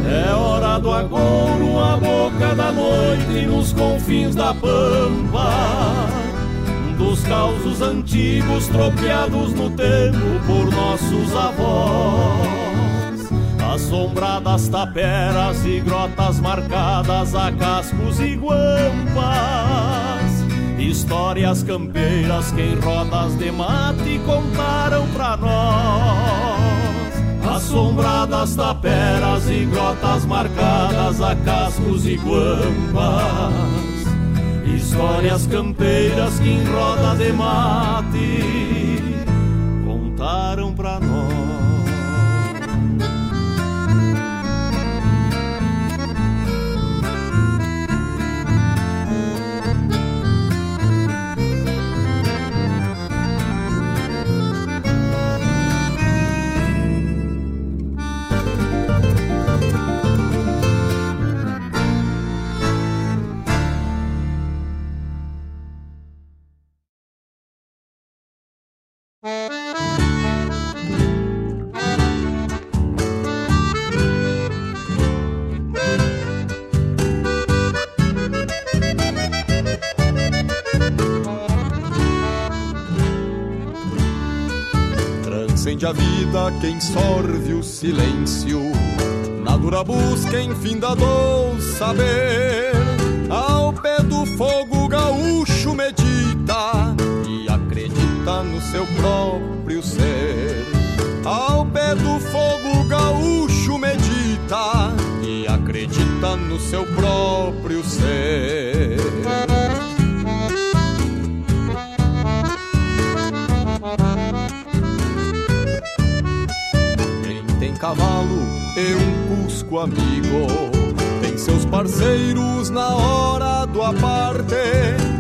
É hora do agouro, a boca da noite Nos confins da pampa dos causos antigos tropeados no tempo por nossos avós. Assombradas taperas e grotas marcadas a cascos e guampas. Histórias campeiras que em rodas de mate contaram pra nós. Assombradas taperas e grotas marcadas a cascos e guambas. Histórias campeiras que em roda de mate contaram pra nós. Transcende a vida quem sorve o silêncio, na dura busca enfim da dor saber. Ao pé do fogo gaúcho seu próprio ser. Ao pé do fogo gaúcho medita e acredita no seu próprio ser. Quem tem cavalo e um cusco amigo seus parceiros na hora do aparte.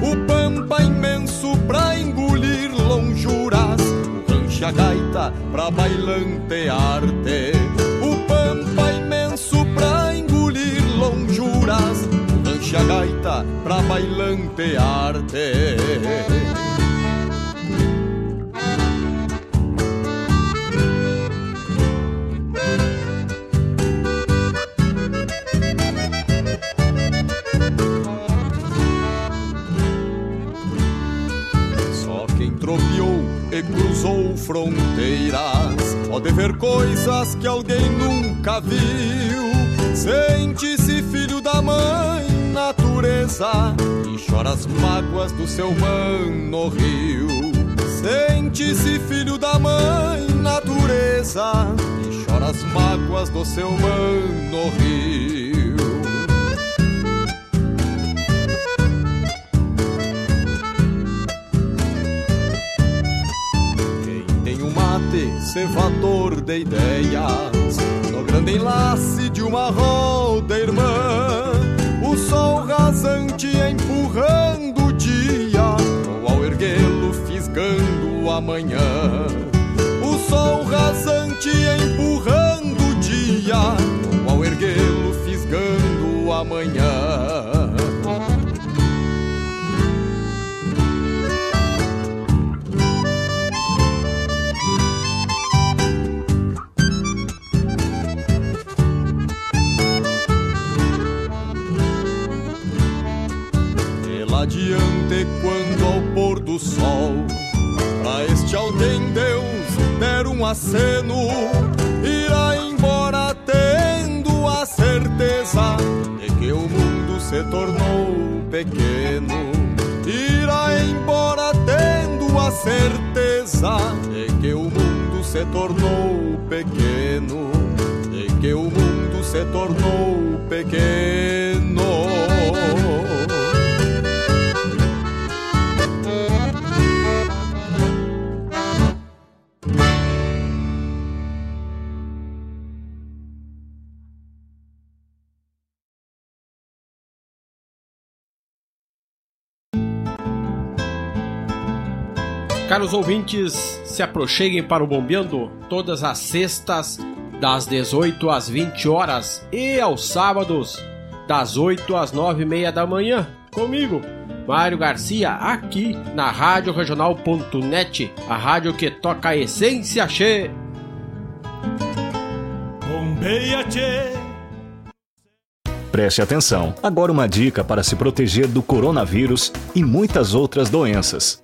O pampa imenso pra engolir lonjuras, o rancho a gaita pra bailante arte. O pampa imenso pra engolir lonjuras, o rancho a gaita pra bailante arte. Cruzou fronteiras pode ver coisas que alguém nunca viu. Sente-se filho da mãe natureza e chora as mágoas do seu mano rio. Sente-se filho da mãe natureza e chora as mágoas do seu mano rio. Cevador de ideias No grande enlace de uma roda irmã. O sol rasante empurrando o dia Ou ao erguê-lo fisgando o amanhã O sol rasante empurrando o dia Ou ao erguê-lo fisgando o amanhã do sol. Pra este alguém Deus der um aceno Irá embora tendo a certeza De que o mundo se tornou pequeno. Irá embora tendo a certeza De que o mundo se tornou pequeno De que o mundo se tornou pequeno Caros ouvintes, se aproxeguem para o Bombeando todas as sextas, das 18 às 20 horas e aos sábados, das 8 às 9 e meia da manhã, comigo, Mário Garcia, aqui na Rádio Regional.net, a rádio que toca a essência che. Bombeia tchê. Preste atenção. Agora uma dica para se proteger do coronavírus e muitas outras doenças.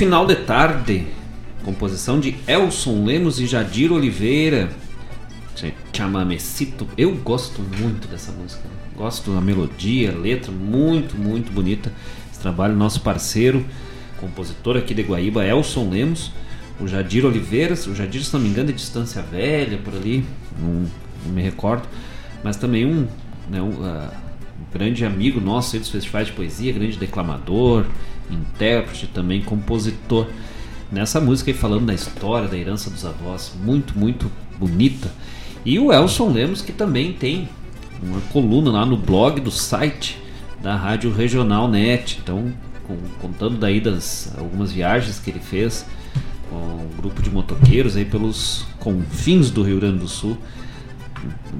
Final de tarde, composição de Elson Lemos e Jadir Oliveira. Chamamecito. Eu gosto muito dessa música. Gosto da melodia, letra, muito, muito bonita. Esse trabalho, nosso parceiro, compositor aqui de Guaíba, Elson Lemos. O Jadir Oliveira, o Jadir, se não me engano, é Distância Velha, por ali, não, não me recordo. Mas também um, né, um, uh, um grande amigo nosso dos festivais de poesia, grande declamador, intérprete, também compositor. Nessa música aí falando da história, da herança dos avós, muito, muito bonita. E o Elson Lemos, que também tem uma coluna lá no blog do site da Rádio Regional Net. Então, com, contando daí das algumas viagens que ele fez com um grupo de motoqueiros aí pelos confins do Rio Grande do Sul.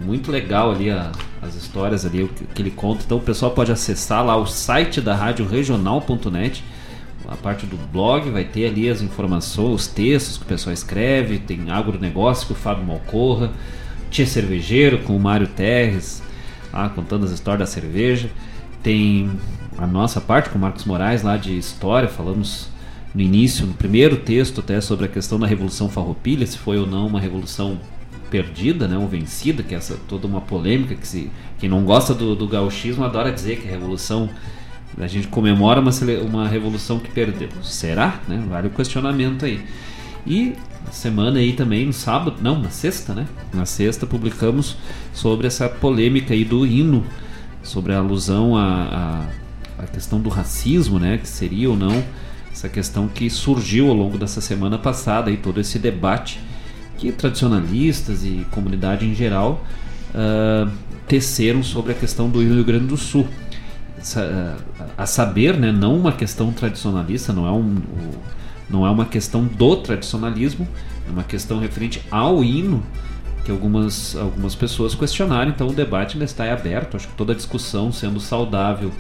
Muito legal ali a, as histórias ali, que, que, ele conta. Então o pessoal pode acessar lá o site da Rádio Regional.net. A parte do blog vai ter ali as informações, os textos que o pessoal escreve, tem agronegócio com o Fábio Malcorra, Tia Cervejeiro com o Mário Terres, lá, contando as histórias da cerveja. Tem a nossa parte com o Marcos Moraes lá de história, falamos no início, no primeiro texto até sobre a questão da Revolução Farroupilha, se foi ou não uma revolução perdida, né, ou vencida, que é essa toda uma polêmica que se quem não gosta do, do gauchismo adora dizer que a revolução a gente comemora uma, uma revolução que perdeu. Será? Né? Vale o questionamento aí. E semana aí também, no sábado, não, na sexta, né? Na sexta publicamos sobre essa polêmica aí do hino, sobre a alusão à, à, à questão do racismo, né? Que seria ou não essa questão que surgiu ao longo dessa semana passada e todo esse debate que tradicionalistas e comunidade em geral uh, teceram sobre a questão do Rio Grande do Sul. A saber, né, não uma questão tradicionalista, não é, um, não é uma questão do tradicionalismo, é uma questão referente ao hino que algumas, algumas pessoas questionaram. Então o debate ainda está aberto. Acho que toda discussão sendo saudável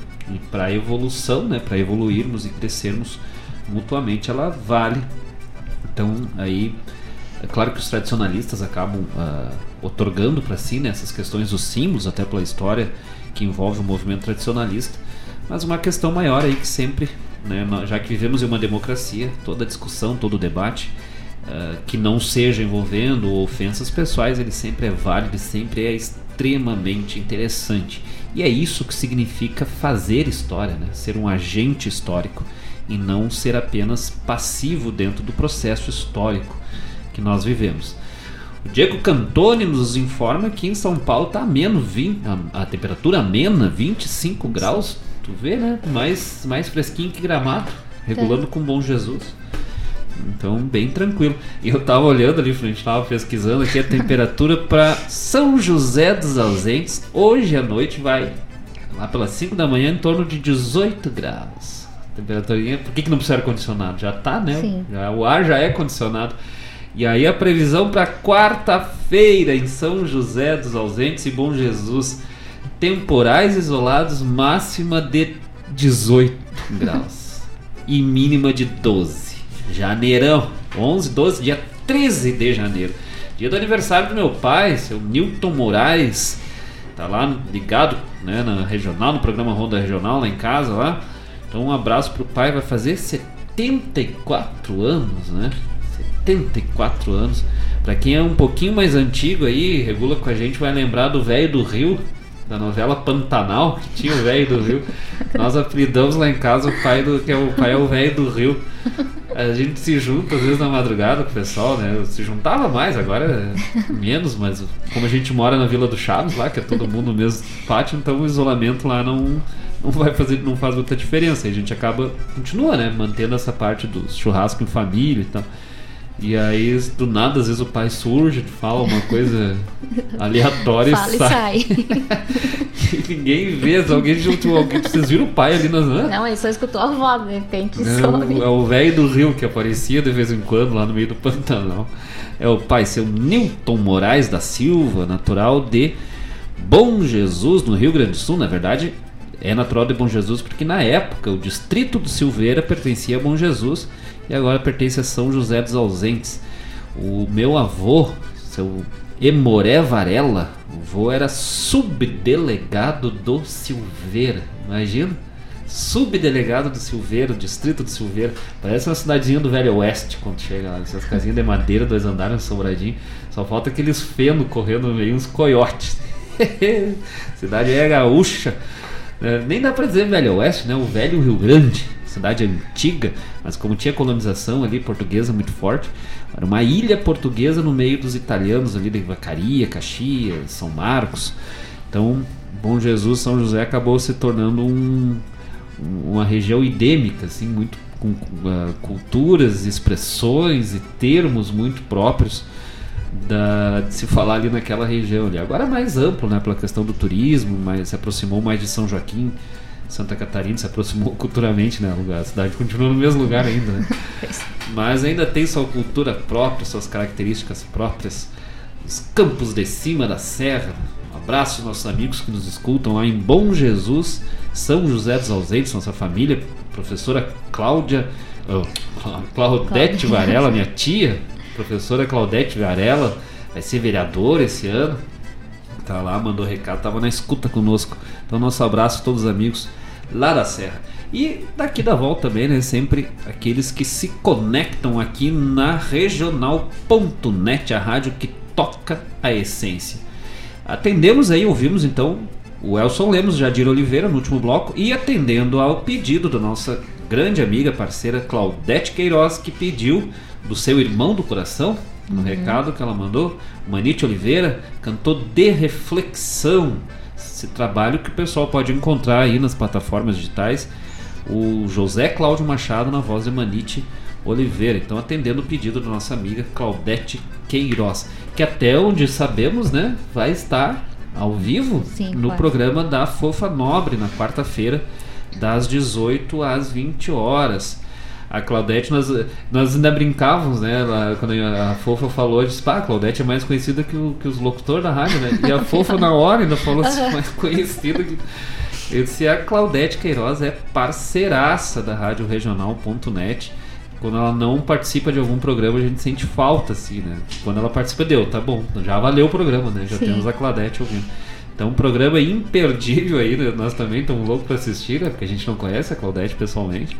para a evolução, né, para evoluirmos e crescermos mutuamente, ela vale. Então aí é claro que os tradicionalistas acabam uh, otorgando para si né, essas questões dos símbolos, até pela história que envolve o movimento tradicionalista, mas uma questão maior aí que sempre, né, já que vivemos em uma democracia, toda discussão, todo debate uh, que não seja envolvendo ofensas pessoais, ele sempre é válido e sempre é extremamente interessante. E é isso que significa fazer história, né? ser um agente histórico e não ser apenas passivo dentro do processo histórico que nós vivemos. O Diego Cantoni nos informa que em São Paulo está ameno 20, a, a, temperatura amena, 25 graus. Tu vê, né? Mais, mais fresquinho que gramado, regulando com bom Jesus. Então, bem tranquilo. E eu tava olhando ali, a gente tava pesquisando aqui a temperatura para São José dos Ausentes. Hoje à noite vai lá pelas 5 da manhã em torno de 18 graus. Temperaturinha. Por que, que não precisa ar-condicionado? Já tá, né? Sim. Já, o ar já é condicionado. E aí a previsão para quarta-feira em São José dos Ausentes e Bom Jesus. Temporais isolados, máxima de 18 graus e mínima de 12. Janeirão, 11, 12, dia 13 de janeiro. Dia do aniversário do meu pai, seu Newton Moraes. Tá lá ligado né, na regional, no programa Ronda Regional, lá em casa lá. Então um abraço pro pai, vai fazer 74 anos, né? 74 anos. Para quem é um pouquinho mais antigo aí, regula com a gente, vai lembrar do velho do Rio, da novela Pantanal, que tinha o velho do Rio. Nós apelidamos lá em casa o pai do que é o pai é o velho do Rio. A gente se junta às vezes na madrugada com o pessoal, né? Se juntava mais, agora é menos, mas como a gente mora na Vila do Chaves lá, que é todo mundo no mesmo pátio, então o isolamento lá não não vai fazer, não faz muita diferença. A gente acaba continua, né, mantendo essa parte do churrasco em família e tal. E aí, do nada, às vezes o pai surge, fala uma coisa aleatória Fala e sai. sai. e ninguém vê, alguém alguém, vocês viram o pai ali nas. Hã? Não, ele só escutou a voz, de repente É some. o- é o velho do Rio que aparecia de vez em quando lá no meio do Pantanal. É o pai, seu Newton Moraes da Silva, natural de Bom Jesus, no Rio Grande do Sul. Na verdade, é natural de Bom Jesus porque na época o distrito do Silveira pertencia a Bom Jesus e agora pertence a São José dos Ausentes. O meu avô, seu Emoré Varela, o avô era subdelegado do Silveira. Imagina? Subdelegado do Silveira, distrito do Silveira. Parece uma cidadezinha do Velho Oeste quando chega lá. Essas casinhas de madeira, dois andares, um sobradinho. Só falta aqueles fenos correndo meio, uns coiotes. Cidade é gaúcha. É, nem dá pra dizer Velho Oeste, né? O Velho Rio Grande. Cidade antiga, mas como tinha colonização ali portuguesa muito forte, era uma ilha portuguesa no meio dos italianos ali de Vacaria, Caxias, São Marcos. Então, Bom Jesus, São José acabou se tornando um, um- uma região endêmica, assim, muito com ah, culturas, expressões e termos muito próprios da, de se falar ali naquela região ali. Agora é mais amplo, né, pela questão do turismo, mas se aproximou mais de São Joaquim, Santa Catarina, se aproximou culturalmente, né, a cidade continua no mesmo lugar ainda, né? mas ainda tem sua cultura própria, suas características próprias. Os campos de cima da serra. Um abraço aos nossos amigos que nos escutam lá em Bom Jesus, São José dos Ausentes, nossa família, professora Cláudia, oh, Claudete Cláudia. Varela, minha tia, professora Claudete Varela, vai ser vereadora esse ano. Tá lá, mandou recado, tava na escuta conosco. Então, nosso abraço a todos os amigos lá da Serra. E daqui da volta também, né? Sempre aqueles que se conectam aqui na regional.net, a rádio que toca a essência. Atendemos aí, ouvimos então o Elson Lemos, Jadir Oliveira no último bloco e atendendo ao pedido da nossa grande amiga, parceira Claudete Queiroz, que pediu do seu irmão do coração, no Uhum. recado que ela mandou, Manite Oliveira, cantou De Reflexão, esse trabalho que o pessoal pode encontrar aí nas plataformas digitais, o José Cláudio Machado na voz de Manite Oliveira. Então, atendendo o pedido da nossa amiga Claudete Queiroz, que até onde sabemos, né, vai estar ao vivo Sim, no claro. programa da Fofa Nobre na quarta-feira, das 18 às 20 horas. A Claudete, nós, nós ainda brincávamos, né? ela- quando a Fofa falou, eu disse, pá, a Claudete é mais conhecida que, o- que os locutores da rádio, né? E a Fofa na hora ainda falou assim, mais conhecida que. Eu disse, a Claudete Queiroz é parceiraça da Rádio Regional.net. Quando ela não participa de algum programa, a gente sente falta, assim, né? Quando ela participa, deu, tá bom, já valeu o programa, né? Já Sim. temos a Claudete ouvindo. Então, um programa imperdível aí, né? nós também estamos loucos para assistir, né? Porque a gente não conhece a Claudete pessoalmente.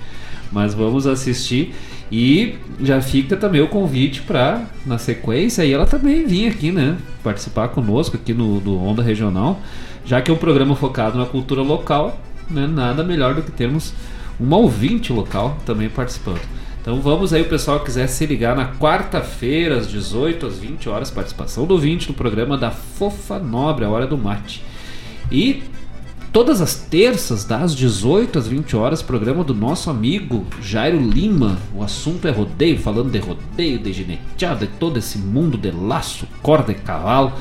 Mas vamos assistir e já fica também o convite para, na sequência, aí ela também vir aqui, né? Participar conosco aqui no do Onda Regional, já que é um programa focado na cultura local, né? Nada melhor do que termos uma ouvinte local também participando. Então vamos aí, o pessoal quiser se ligar na quarta-feira, às 18 às 20 horas, participação do ouvinte no programa da Fofa Nobre, a hora do mate. E todas as terças, das 18 às 20 horas, programa do nosso amigo Jairo Lima. O assunto é rodeio, falando de rodeio, de gineteada, de todo esse mundo de laço, corda e cavalo.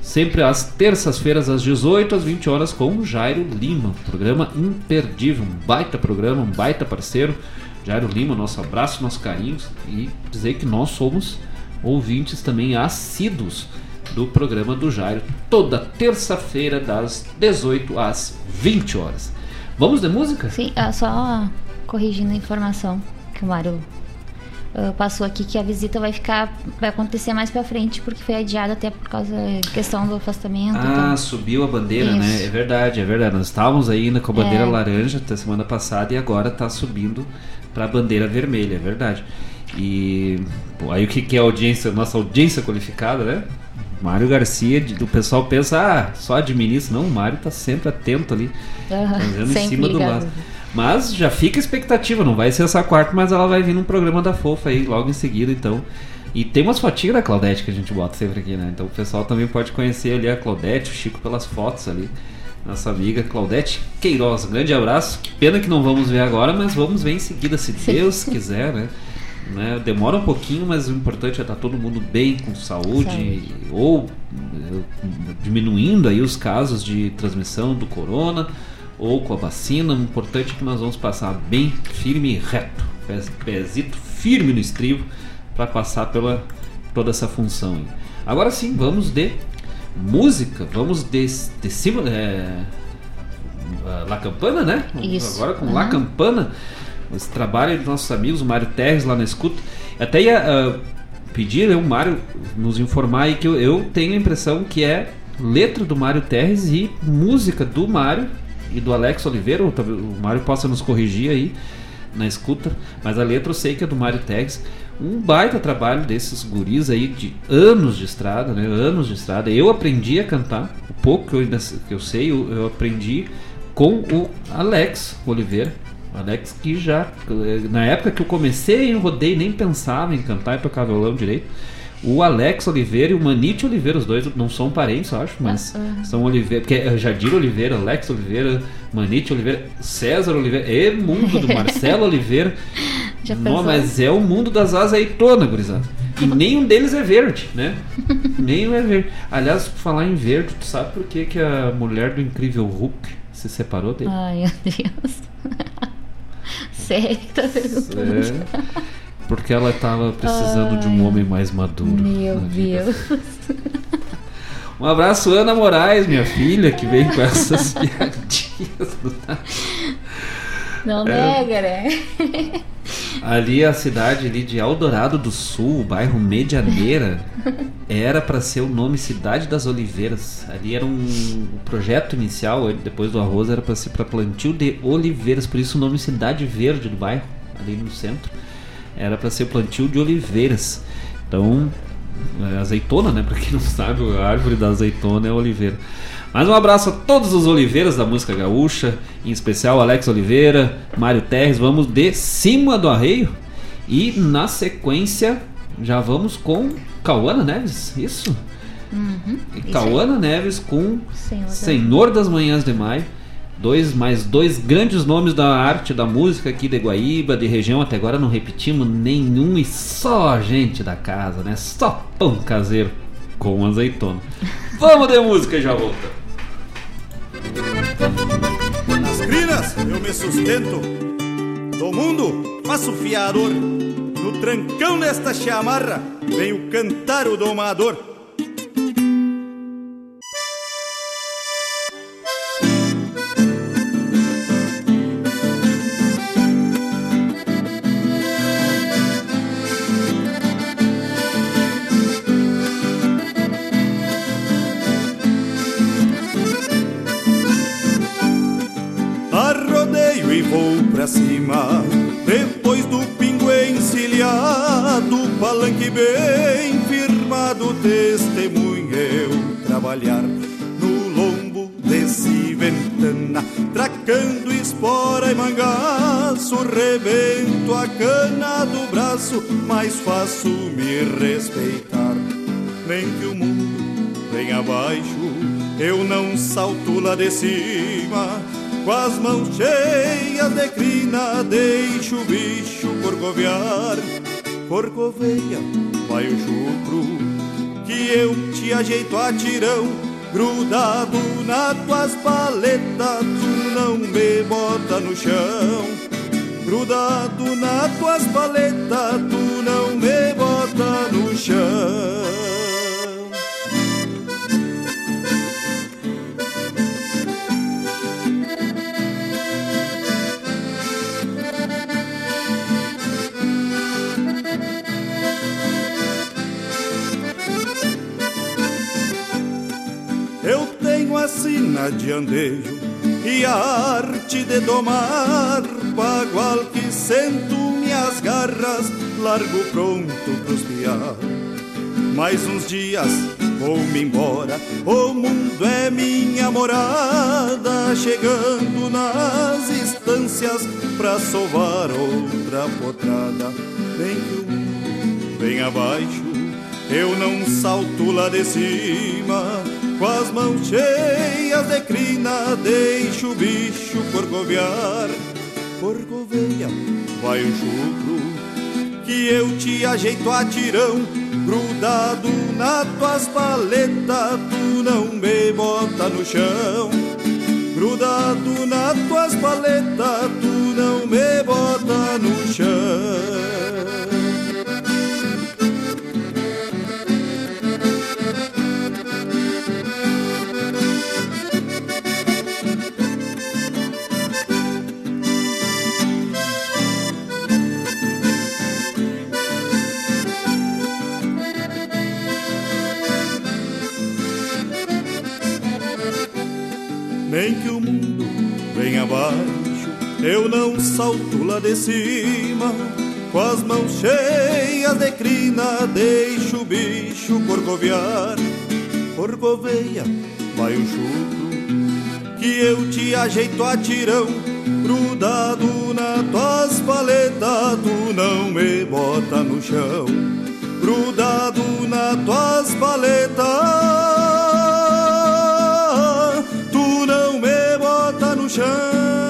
Sempre às terças-feiras, às 18 às 20 horas, com Jairo Lima. Programa imperdível, um baita programa, um baita parceiro. Jairo Lima, nosso abraço, nosso carinho e dizer que nós somos ouvintes também assíduos do programa do Jairo, toda terça-feira, das 18 às 20 horas. Vamos de música? Sim, ah, só corrigindo a informação que o Mário ah, passou aqui, que a visita vai ficar, vai acontecer mais pra frente, porque foi adiada até por causa da questão do afastamento. Ah, então. subiu a bandeira, né? Isso. É verdade, é verdade. Nós estávamos ainda com a bandeira É. laranja até semana passada e agora tá subindo para a bandeira vermelha, é verdade. E pô, aí o que, que é a audiência, nossa audiência qualificada, né? Mário Garcia, o pessoal pensa, ah, só administra. Não, o Mário tá sempre atento ali, fazendo em cima do lado. Mas já fica a expectativa, não vai ser essa quarta, mas ela vai vir num programa da Fofa aí logo em seguida, então. E tem umas fotinhas da Claudete que a gente bota sempre aqui, né? Então o pessoal também pode conhecer ali a Claudete, o Chico pelas fotos ali. Nossa amiga Claudete Queiroz. Um grande abraço. Que pena que não vamos ver agora, mas vamos ver em seguida, se Deus quiser, né? Né? Demora um pouquinho, mas o importante é estar todo mundo bem, com saúde, saúde, ou eh, diminuindo aí os casos de transmissão do corona, ou com a vacina. O importante é que nós vamos passar bem firme e reto, pezito firme no estribo, para passar pela toda essa função. Aí. Agora sim, vamos de música, vamos de, de cima. É, La Campana, né? Isso. Agora com uhum. La Campana esse trabalho dos nossos amigos, o Mário Terres lá na escuta. Até ia uh, pedir né, o Mário nos informar aí que eu, eu, tenho a impressão que é letra do Mário Terres e música do Mário e do Alex Oliveira, ou talvez o Mário possa nos corrigir aí na escuta, mas a letra eu sei que é do Mário Terres. Um baita trabalho desses guris aí de anos de estrada, né? Anos de estrada. Eu aprendi a cantar, o pouco que eu, que eu sei, eu, eu aprendi com o Alex Oliveira, Alex que já, na época que eu comecei em rodeio, nem pensava em cantar e tocar violão direito. O Alex Oliveira e o Manite Oliveira, os dois não são parentes, eu acho, mas uh são Oliveira, porque é Jadir Oliveira, Alex Oliveira, Manite Oliveira, César Oliveira, é mundo do Marcelo Oliveira. Já não, mas é o mundo das azeitonas, gurizada. E nenhum deles é verde, né? nenhum é verde. Aliás, por falar em verde, tu sabe por que, que a mulher do incrível Hulk se separou dele? Ai, meu Deus. Tá perguntando? É, porque ela estava precisando Ai, de um homem mais maduro. Meu Deus. Um abraço, Ana Moraes, minha filha, que vem com essas piadinhas Não é, nega, né? Ali a cidade ali de Eldorado do Sul, o bairro Medianeira, era para ser o nome Cidade das Oliveiras. Ali era um projeto inicial, depois do arroz era para ser para plantio de oliveiras, por isso o nome Cidade Verde do bairro, ali no centro, era para ser plantio de oliveiras. Então, é azeitona, né? Para quem não sabe, a árvore da azeitona é oliveira. Mais um abraço a todos os Oliveiras da música gaúcha, em especial Alex Oliveira, Mário Terres. Vamos de cima do arreio e na sequência já vamos com Cauana Neves, isso? Uhum, e Cauana Neves com Senhor, Senhor das Manhãs de Maio. Dois, mais dois grandes nomes da arte, da música aqui de Guaíba, de região. Até agora não repetimos nenhum e só gente da casa, né? Só pão caseiro com azeitona. Vamos de música e já volta. Nas crinas eu me sustento, do mundo faço fiador. No trancão desta chamarra venho cantar o domador. Pra cima. Depois do pingo encilhado, palanque bem firmado, testemunha eu trabalhar no lombo desse ventana, tracando espora e mangaço, rebento a cana do braço, mais faço me respeitar. Nem que o mundo venha abaixo, eu não salto lá de cima com as mãos cheias de crina, deixo o bicho corcovear. Corcoveia, vai o chucro, que eu te ajeito a tirão. Grudado nas tuas paletas, tu não me bota no chão. Grudado nas tuas paletas, tu não me bota no chão. Sina de andejo e a arte de domar, bagual que sento minhas garras, largo pronto pros piar. mais uns dias vou-me embora. O mundo é minha morada, chegando nas estâncias pra sovar outra potrada. Vem que vem abaixo, eu não salto lá de cima. Com as mãos cheias de crina, deixo o bicho corcoviar. Corcoveia, vai o chucro, que eu te ajeito a tirão grudado nas tuas paletas, tu não me bota no chão. Grudado nas tuas paletas, tu não me bota no chão. Não salto lá de cima, com as mãos cheias de crina, deixa o bicho corcoviar. Corcoveia, vai o chuto, que eu te ajeito a tirão, grudado na tuas paletas, tu não me bota no chão, grudado na tuas paletas, tu não me bota no chão.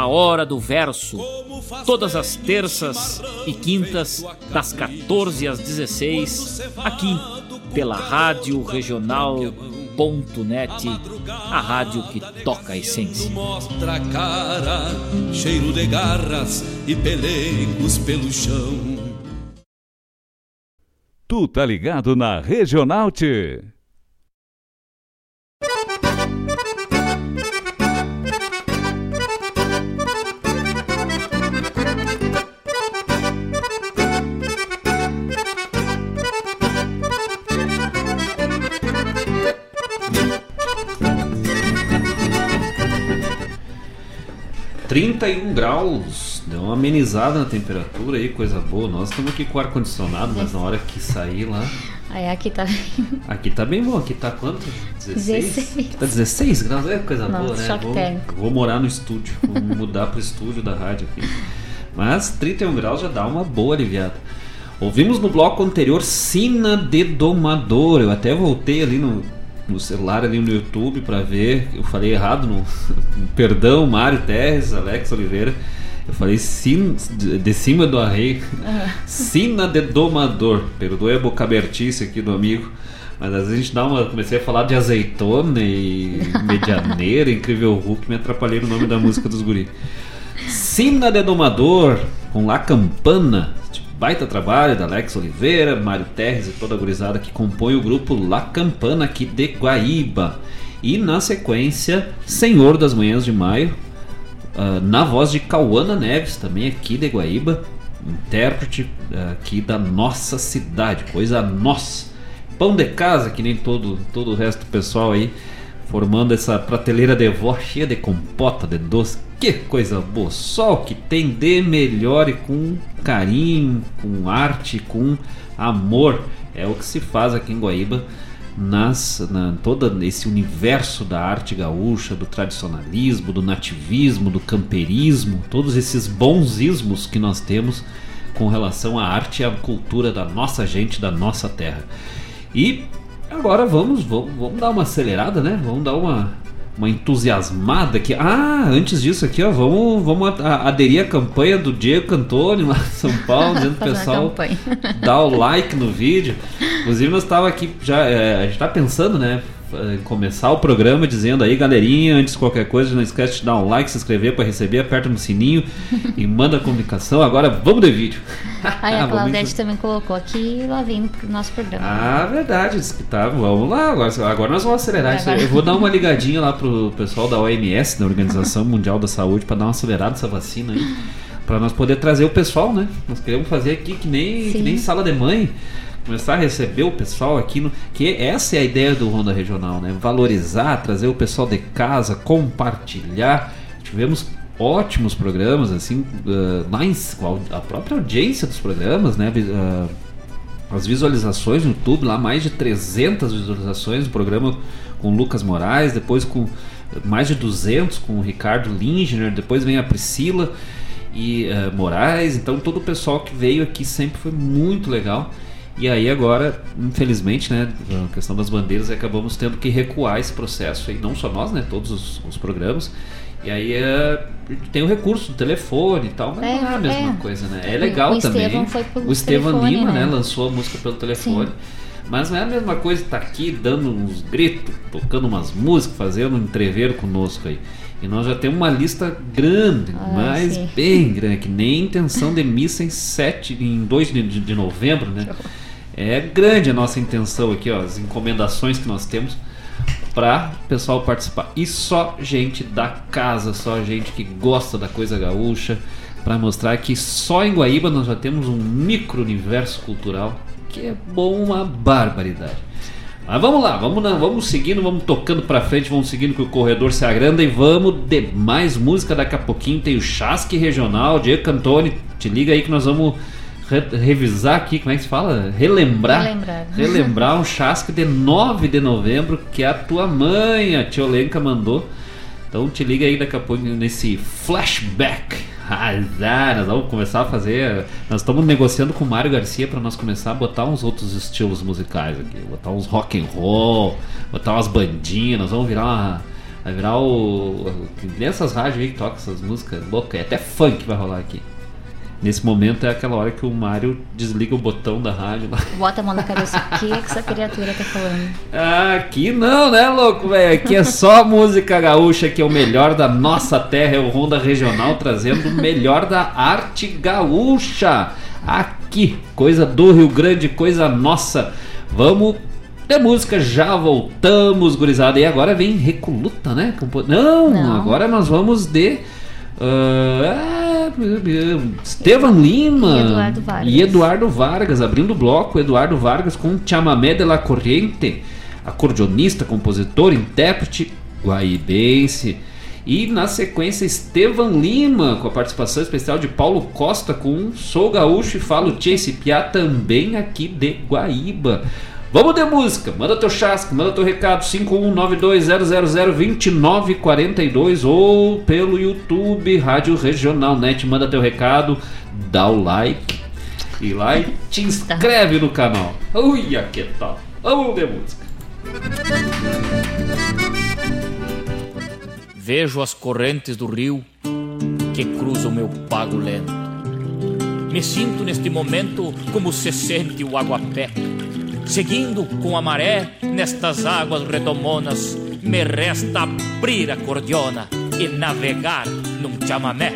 a Hora do Verso, todas as terças e quintas, das 14 às 16, aqui pela Rádio Regional.net, a rádio que toca a essência. Mostra a cara, cheiro de garras e pelegos pelo chão. Tu tá ligado na Regional -te. 31 graus, deu uma amenizada na temperatura aí, coisa boa. Nós estamos aqui com ar condicionado, mas na hora que sair lá. Aí aqui tá bem. Aqui tá bem bom, aqui tá quanto? 16? 16. Aqui tá 16 graus, é coisa Nossa, boa, né? Vou, vou morar no estúdio, vou mudar pro estúdio da rádio aqui. Mas 31 graus já dá uma boa aliviada. Ouvimos no bloco anterior Sina de Domador. Eu até voltei ali no no celular, ali no YouTube, para ver. Eu falei errado. No, perdão, Mário Terres, Alex Oliveira. Eu falei sin, de, cima do arreio. Sina de Domador. Perdoe a boca abertice aqui do amigo. Mas às vezes a gente dá uma. Comecei a falar de azeitona e medianeira, incrível Hulk, me atrapalhei no nome da música dos guri. Sina de Domador, com La Campana, baita trabalho da Alex Oliveira, Mário Terres e toda a gurizada que compõe o grupo La Campana aqui de Guaíba. E na sequência, Senhor das Manhãs de Maio, ah, na voz de Cauana Neves, também aqui de Guaíba, intérprete ah, aqui da nossa cidade, coisa nossa. Pão de casa, que nem todo, todo o resto do pessoal aí, formando essa prateleira de vó cheia de compota, de doce. Que coisa boa! Só o que tem de melhor e com carinho, com arte, com amor. É o que se faz aqui em Guaíba nas na todo esse universo da arte gaúcha, do tradicionalismo, do nativismo, do camperismo, todos esses bons ismos que nós temos com relação à arte e à cultura da nossa gente, da nossa terra. E agora vamos, vamos, vamos dar uma acelerada, né? Vamos dar uma, uma entusiasmada aqui. Ah, antes disso aqui, ó, vamos, vamos aderir à campanha do Diego Cantoni lá em São Paulo, dizendo pro pessoal dar o like no vídeo. Inclusive nós estava aqui já, é, a gente tá pensando, né? Eh, começar o programa dizendo aí, galerinha, antes de qualquer coisa, não esquece de dar um like, se inscrever para receber, aperta no sininho e manda a comunicação. Agora vamos de vídeo. Aí a Claudete também colocou aqui lá vindo pro nosso programa. Ah, verdade, disse que tá. Vamos lá, agora, agora nós vamos acelerar isso aí. Eu vou dar uma ligadinha lá pro pessoal da OMS, da Organização Mundial da Saúde, para dar uma acelerada nessa vacina aí. Para nós poder trazer o pessoal, né? Nós queremos fazer aqui que nem, que nem sala de mãe começar a receber o pessoal aqui, no, que essa é a ideia do Ronda Regional, né? Valorizar, trazer o pessoal de casa, compartilhar. Tivemos ótimos programas, assim, uh, mais a própria audiência dos programas, né? Uh, as visualizações no YouTube, lá mais de 300 visualizações no programa com Lucas Moraes, depois com mais de 200 com o Ricardo Lindner, depois vem a Priscila e uh, Moraes, então todo o pessoal que veio aqui sempre foi muito legal. E aí agora, infelizmente, né, a questão das bandeiras, acabamos tendo que recuar esse processo. E não só nós, né, todos os, os programas. E aí é, tem o recurso do telefone e tal, mas é, não é a mesma é. coisa, né? É legal o também. o Estevam Lima, né? né? lançou a música pelo telefone. Sim. Mas não é a mesma coisa estar tá aqui dando uns gritos, tocando umas músicas, fazendo um entrever conosco aí. E nós já temos uma lista grande, ah, mas sim. bem grande, que nem intenção de missa em 7, em 2 de, de novembro, né? É grande a nossa intenção aqui, ó, as encomendações que nós temos para o pessoal participar. E só gente da casa, só gente que gosta da coisa gaúcha, para mostrar que só em Guaíba nós já temos um micro universo cultural que é bom uma barbaridade. Mas vamos lá, vamos, vamos seguindo, vamos tocando para frente, vamos seguindo que o corredor se agranda e vamos de mais música daqui a pouquinho. Tem o Chasque Regional, Diego Cantoni, te liga aí que nós vamos re revisar aqui, como é que se fala? Relembrar. Relembrar. Relembrar um chasque de 9 de novembro que a tua mãe, a tia Olenka, mandou. Então te liga aí daqui a pouco nesse flashback. Azar, nós vamos começar a fazer. Nós estamos negociando com o Mário Garcia para nós começar a botar uns outros estilos musicais aqui. Botar uns rock and roll, botar umas bandinhas, nós vamos virar uma. Vai virar o. Nessas rádios aí que tocam essas músicas loucas. Até funk vai rolar aqui. Nesse momento é aquela hora que o Mario desliga o botão da rádio lá. Bota a mão na cabeça. O que, é que essa criatura tá falando? Aqui não, né, louco, velho? Aqui é só música gaúcha, que é o melhor da nossa terra. É o Ronda Regional trazendo o melhor da arte gaúcha. Aqui, coisa do Rio Grande, coisa nossa. Vamos de música, já voltamos, gurizada. E agora vem Recoluta, né? Não, não. agora nós vamos de. Uh, Estevam Lima e Eduardo Vargas. E Eduardo Vargas, abrindo o bloco, Eduardo Vargas com Chamamé de la Corriente, acordeonista, compositor, intérprete guaibense. E na sequência, Estevam Lima, com a participação especial de Paulo Costa, com Sou Gaúcho e Falo Chase Piá, também aqui de Guaíba. Vamos de música, manda teu chasque, manda teu recado 51920002942 ou pelo YouTube Rádio Regional Net, manda teu recado, dá o like e lá e te inscreve no canal. Uia, que tal? Vamos de música. Vejo as correntes do rio que cruzam meu pago lento. Me sinto neste momento como se sente o aguapé Seguindo com a maré nestas águas redomonas, me resta abrir a cordiona e navegar num chamamé.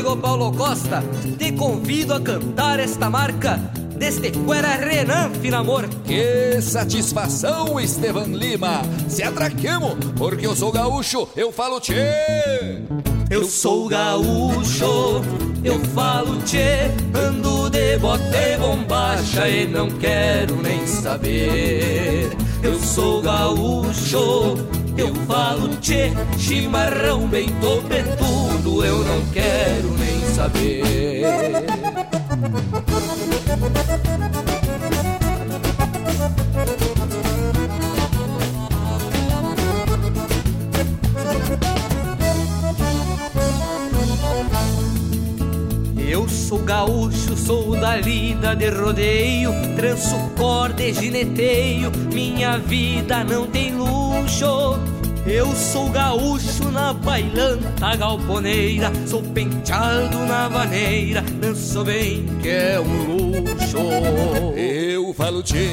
Amigo Paulo Costa, te convido a cantar esta marca deste Cuera Renan Finamor. Que satisfação, Estevan Lima. Se atraquemos, porque eu sou gaúcho, eu falo tchê. Eu sou gaúcho, eu falo tchê, ando de bote bombacha e não quero nem saber. Eu sou gaúcho, eu falo tchê, chimarrão bem eu não quero nem saber. Eu sou gaúcho, sou da lida de rodeio, tranço corda e gineteio, minha vida não tem luxo. Eu sou gaúcho na bailanta galponeira, sou penteado na vaneira, danço bem que é um luxo. Eu falo tchê,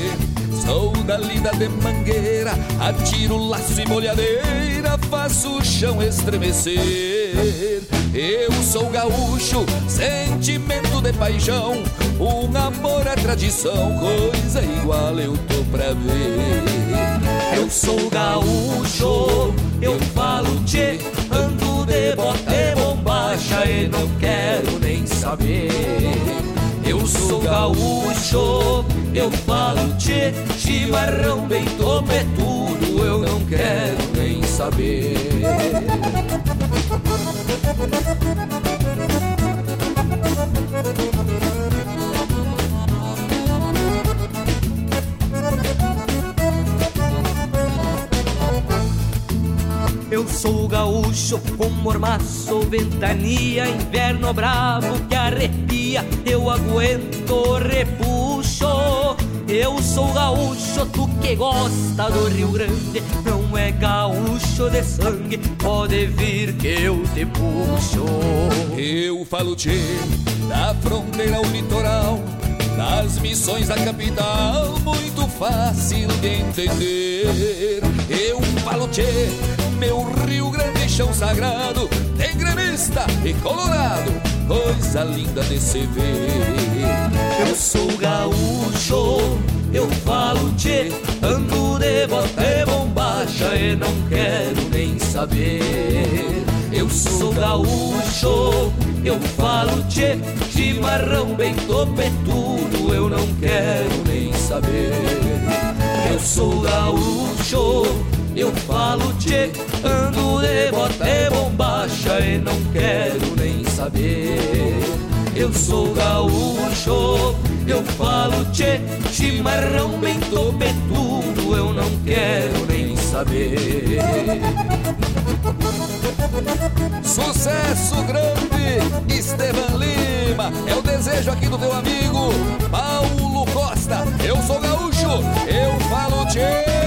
sou da lida de mangueira, atiro laço e molhadeira, faço o chão estremecer. Eu sou gaúcho, sentimento de paixão, um amor é tradição, coisa igual eu tô pra ver. Eu sou gaúcho, eu falo tchê, ando de bote bombacha e não quero nem saber. Eu sou gaúcho, eu falo tchê, chimarrão bem topetudo, eu não quero nem saber. Gaúcho com mormaço, ventania, inverno bravo que arrepia, eu aguento repuxo. Eu sou gaúcho, tu que gosta do Rio Grande, não é gaúcho de sangue, pode vir que eu te puxo. Eu falo tchê, da fronteira ao litoral, das missões da capital, muito fácil de entender. Eu falo tchê, meu Rio Grande chão sagrado, tem gremista e colorado, coisa linda de se ver. Eu sou gaúcho, eu falo tchê, ando de bote bombacha e não quero nem saber. Eu sou gaúcho, eu falo tchê, chimarrão bem topetudo, eu não quero nem saber. Eu sou gaúcho, eu falo tchê, ando de bote bombacha e não quero nem saber. Eu sou gaúcho, eu falo tchê, chimarrão bem topetudo, eu não quero nem saber. Sucesso grande, Estevan Lima. É o desejo aqui do teu amigo Paulo Costa. Eu sou gaúcho, eu falo tchê.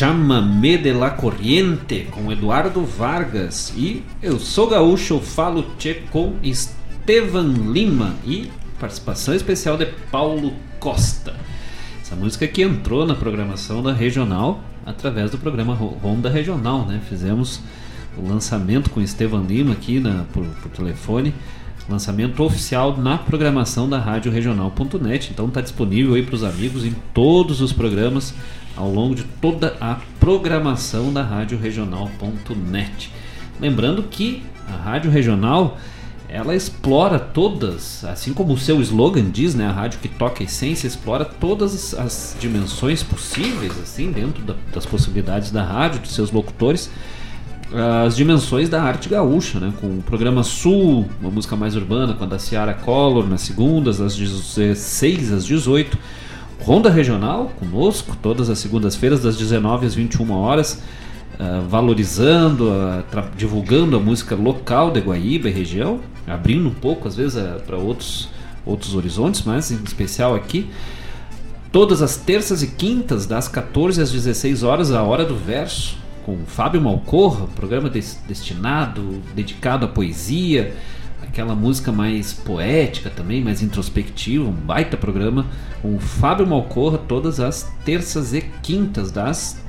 Chamamé de la Corriente com Eduardo Vargas e Eu Sou Gaúcho, falo tchê com Estevan Lima e participação especial de Paulo Costa. Essa música que entrou na programação da Regional através do programa Ronda Regional, né? Fizemos o lançamento com Estevan Lima aqui na, por, por telefone lançamento oficial na programação da Rádio Regional.net. Então está disponível aí para os amigos em todos os programas ao longo de toda a programação da Rádio Regional.net. Lembrando que a Rádio Regional ela explora todas, assim como o seu slogan diz, né, a rádio que toca a essência, explora todas as dimensões possíveis, assim, dentro da, das possibilidades da rádio, dos seus locutores, as dimensões da arte gaúcha, né, com o programa Sul, uma música mais urbana, com a da Ciara Collor, nas segundas, das 16 às 18, Ronda Regional, conosco, todas as segundas-feiras, das 19 às 21 horas, uh, valorizando, uh, divulgando a música local de Guaíba e região, abrindo um pouco, às vezes, uh, para outros, outros horizontes, mas em especial aqui. Todas as terças e quintas, das 14 às 16 horas, a Hora do Verso, com Fábio Malcorra, um programa des destinado, dedicado à poesia, aquela música mais poética também, mais introspectiva, um baita programa com o Fábio Malcorra todas as terças e quintas das,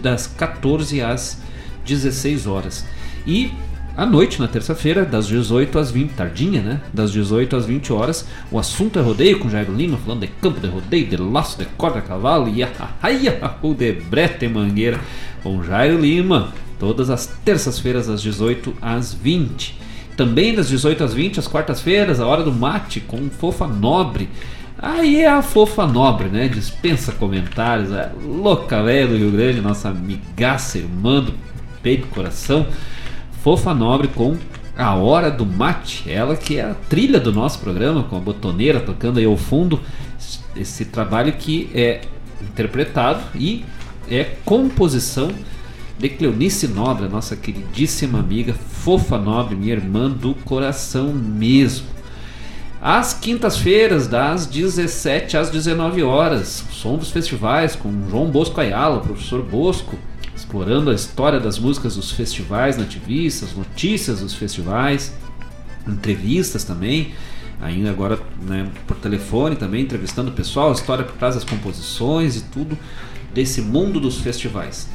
das 14 às 16 horas. E à noite, na terça-feira, das 18 às 20, tardinha, né? Das 18 às 20 horas, o assunto é rodeio com Jairo Lima, falando de campo de rodeio, de laço, de corda cavalo e o de brete mangueira com Jairo Lima, todas as terças-feiras, das 18 às 20. Também das 18 às 20, às quartas-feiras, a hora do mate com Fofa Nobre. Aí é a Fofa Nobre, né? Dispensa comentários. É louca velha do Rio Grande, nossa amigaça, irmã do peito coração. Fofa Nobre com a Hora do Mate. Ela que é a trilha do nosso programa, com a botoneira tocando aí ao fundo. Esse trabalho que é interpretado e é composição de Cleonice Nobre, nossa queridíssima amiga, fofa Nobre, minha irmã do coração mesmo. Às quintas-feiras, das 17 às 19 horas, som dos festivais com João Bosco Ayala, professor Bosco, explorando a história das músicas dos festivais nativistas, notícias dos festivais, entrevistas também, ainda agora né, por telefone também, entrevistando o pessoal, a história por trás das composições e tudo desse mundo dos festivais.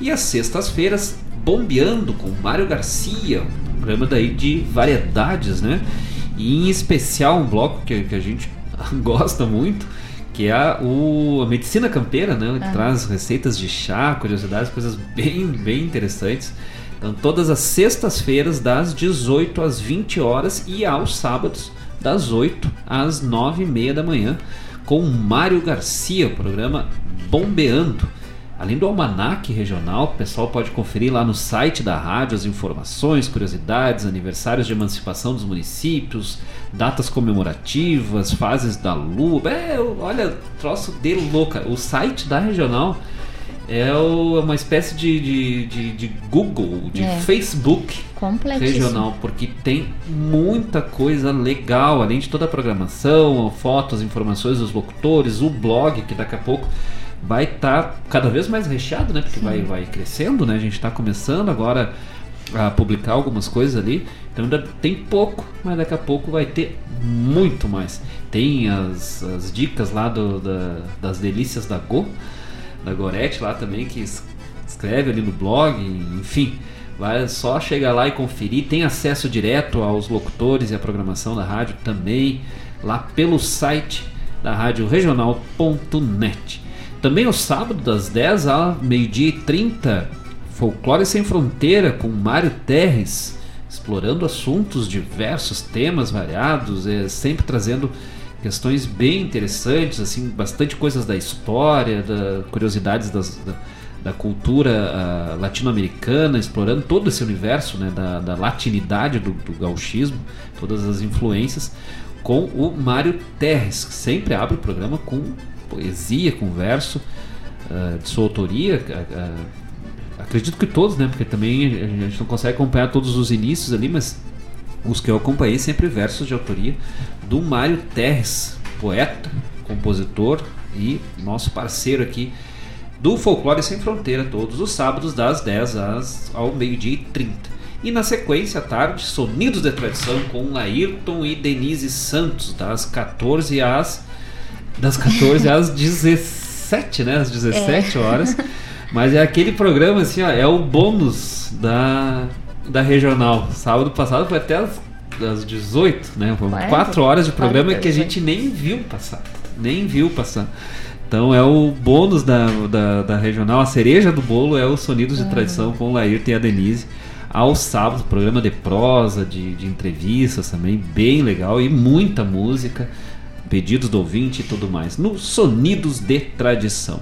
E às sextas-feiras, bombeando com Mário Garcia, um programa daí de variedades, né? E em especial um bloco que, que a gente gosta muito, que é a, o, a medicina campeira, né? Que ah. traz receitas de chá, curiosidades, coisas bem, bem interessantes. Então, todas as sextas-feiras, das 18 às 20 horas e aos sábados, das 8 às 9 e meia da manhã, com Mário Garcia, o programa Bombeando. Além do almanac regional, o pessoal pode conferir lá no site da rádio as informações, curiosidades, aniversários de emancipação dos municípios, datas comemorativas, fases da lua. É, olha, troço de louca. O site da regional é uma espécie de, de, de, de Google, de é. Facebook regional, porque tem muita coisa legal, além de toda a programação, fotos, informações dos locutores, o blog, que daqui a pouco vai estar tá cada vez mais recheado, né? Porque vai, vai crescendo, né? A gente está começando agora a publicar algumas coisas ali. Então ainda tem pouco, mas daqui a pouco vai ter muito mais. Tem as, as dicas lá do, da, das delícias da Go, da Gorete lá também, que escreve ali no blog, enfim. Vai só chegar lá e conferir. Tem acesso direto aos locutores e à programação da rádio também, lá pelo site da rádio regional.net. Também o sábado, das 10 a meio-dia e 30, Folclore Sem Fronteira com Mário Terres, explorando assuntos diversos, temas variados, é, sempre trazendo questões bem interessantes, assim, bastante coisas da história, da, curiosidades das, da, da, cultura uh, latino-americana, explorando todo esse universo né, da, da latinidade do, do gauchismo, todas as influências, com o Mário Terres, que sempre abre o programa com poesia, com verso uh, de sua autoria. Uh, acredito que todos, né? Porque também a gente não consegue acompanhar todos os inícios ali, mas os que eu acompanhei sempre versos de autoria do Mário Terres, poeta, compositor e nosso parceiro aqui do Folclore Sem Fronteira, todos os sábados, das 10 às, ao meio-dia e 30. E na sequência, à tarde, Sonidos de Tradição com Ayrton e Denise Santos, das 14 às. Das 14 às 17, né? Às 17 É. horas. Mas é aquele programa assim, ó, é o bônus da, da regional. Sábado passado foi até as, as 18, né? Foram Quarenta? 4 horas de programa que a 48. gente nem viu passar. Nem viu passar. Então é o bônus da, da, da regional, a cereja do bolo é o Sonidos de Ah. Tradição com o Laírton e a Denise. Aos sábados, programa de prosa, de, de entrevistas também, bem legal e muita música, pedidos do ouvinte e tudo mais. No Sonidos de Tradição.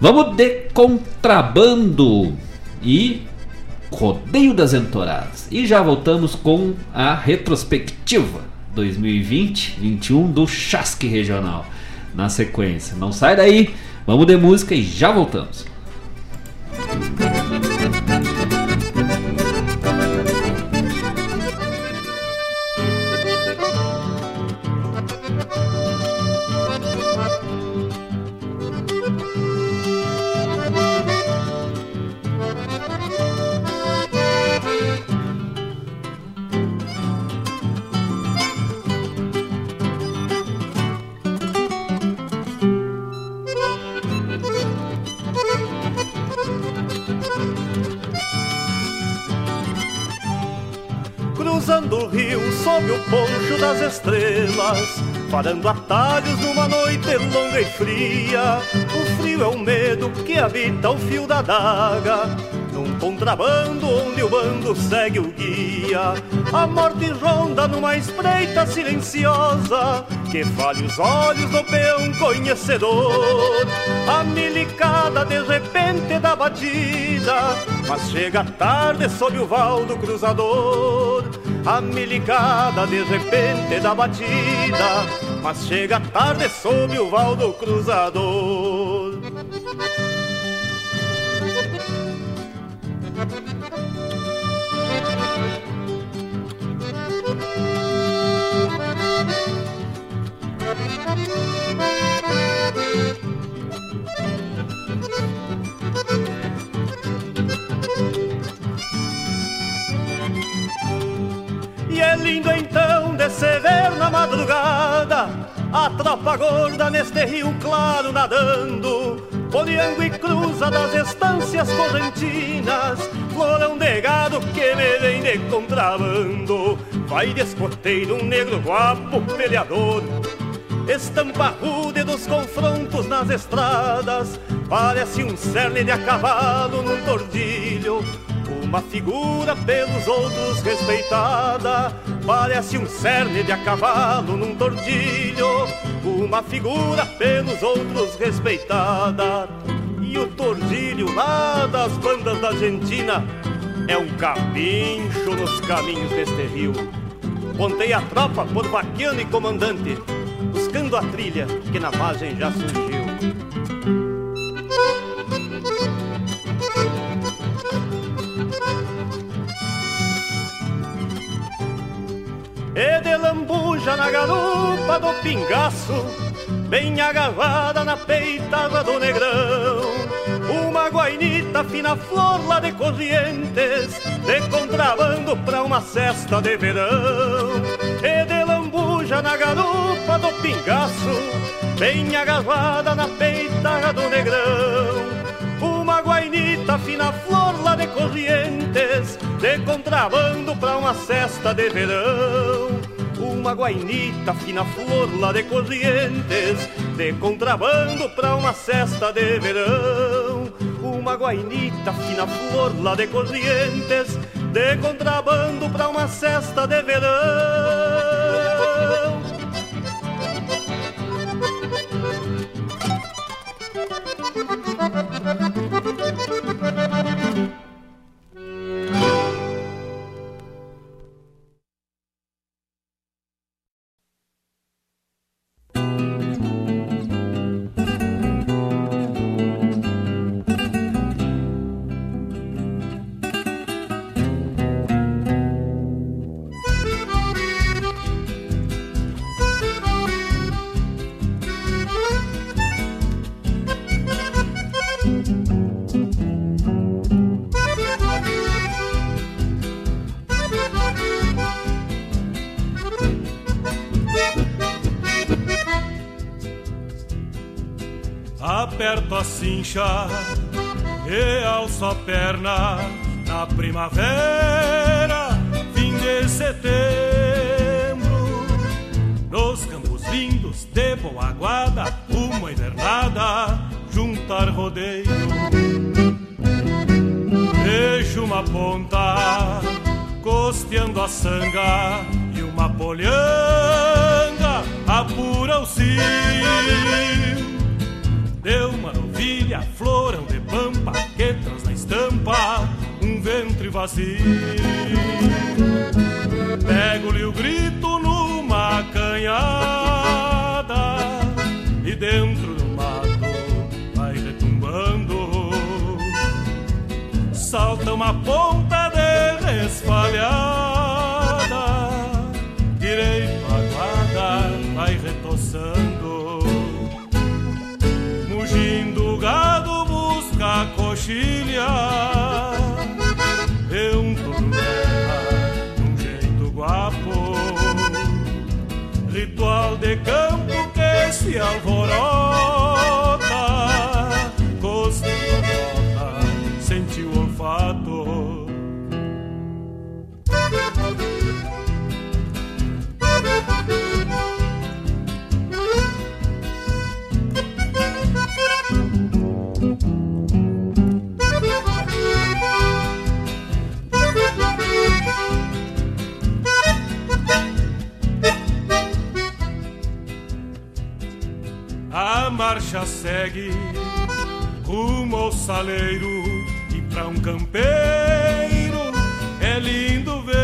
Vamos de contrabando e Rodeio das Entoradas. E já voltamos com a retrospectiva 2020-21 do Chasque Regional. Na sequência. Não sai daí, vamos de música e já voltamos. Cruzando sob o poncho das estrelas Parando atalhos numa noite longa e fria. O frio é o medo que habita o fio da daga Num contrabando onde o bando segue o guia. A morte ronda numa espreita silenciosa Que falha os olhos do peão conhecedor. A milicada de repente da batida Mas chega tarde sob o val do cruzador A milicada de repente da batida Mas chega tarde sob o val do cruzador se ver na madrugada A tropa gorda neste rio claro nadando Olhando e cruza das estâncias correntinas Florão de gado que me vem de contrabando. Vai de um negro guapo peleador Estampa rude dos confrontos nas estradas Parece um cerne de a cavalo num tordilho uma figura pelos outros respeitada Parece um cerne de a cavalo num tordilho Uma figura pelos outros respeitada. E o tordilho lá das bandas da Argentina É um cabincho nos caminhos deste rio. Pontei a tropa por vaqueano e comandante Buscando a trilha que na margem já surgiu E de lambuja na garupa do pingaço Bem agarrada na peitada do negrão. Uma guainita fina flor lá de corrientes De contrabando pra uma cesta de verão. E de lambuja na garupa do pingaço Bem agarrada na peitada do negrão. Uma guainita fina flor corrientes, de contrabando pra uma cesta de verão. Uma guainita fina flor lá de corrientes, de contrabando pra uma cesta de verão. Uma guainita fina flor lá de corrientes, de contrabando pra uma cesta de verão. aperto a cincha e alço a perna na primavera, fim de setembro. Nos campos lindos de boa guarda, uma invernada, juntar rodeio. Vejo uma ponta costeando a sanga e uma polhanga apura o cio. Deu uma novilha, florão de pampa que traz na estampa um ventre vazio. Pego-lhe o grito numa canhada e dentro do mato vai retumbando. Salta uma ponta de resfalhada, direito à guarda vai retoçando. Gado busca a coxilha e um touro leva um jeito guapo. Ritual de campo que se alvorota, marcha segue rumo ao saleiro e pra um campeiro é lindo ver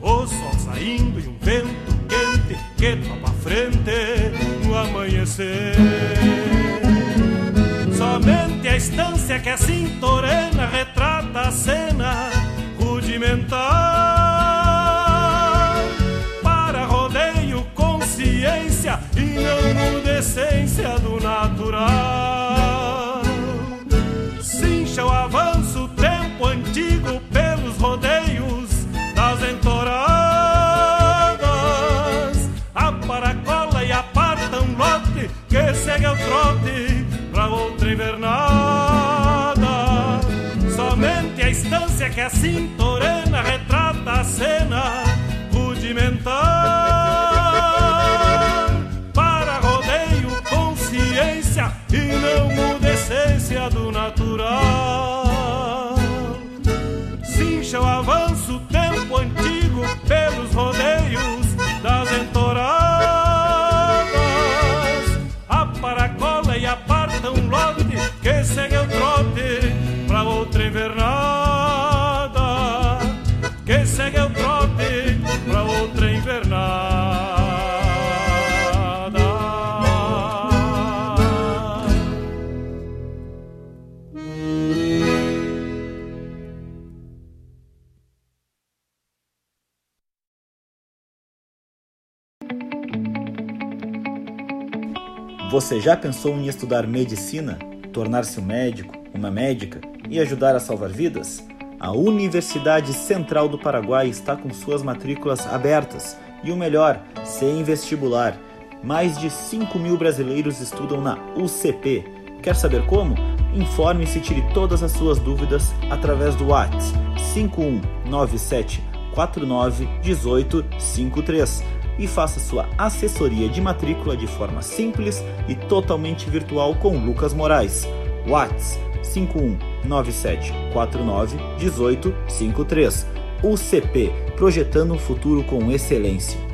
o sol saindo e um vento quente que topa frente no amanhecer. Somente a estância que a cintorena retrata a cena rudimentar consciência e não decência do natural. Cincha o avanço, o tempo antigo pelos rodeios das entoradas. A paracola e aparta um lote que segue o trote pra outra invernada. Somente a estância que a cintorena retrata a cena rudimentar não decência do natural. Cincha o avanço, tempo antigo pelos rodeios das entoradas. A paracola e aparta um lote que segue o trote Você já pensou em estudar medicina, tornar-se um médico, uma médica e ajudar a salvar vidas? A Universidade Central do Paraguai está com suas matrículas abertas e o melhor, sem vestibular. Mais de 5 mil brasileiros estudam na UCP. Quer saber como? Informe-se e tire todas as suas dúvidas através do WhatsApp 5197 49 18 53 e faça sua assessoria de matrícula de forma simples e totalmente virtual com Lucas Moraes. Whats 519749 1853. UCP Projetando um futuro com excelência.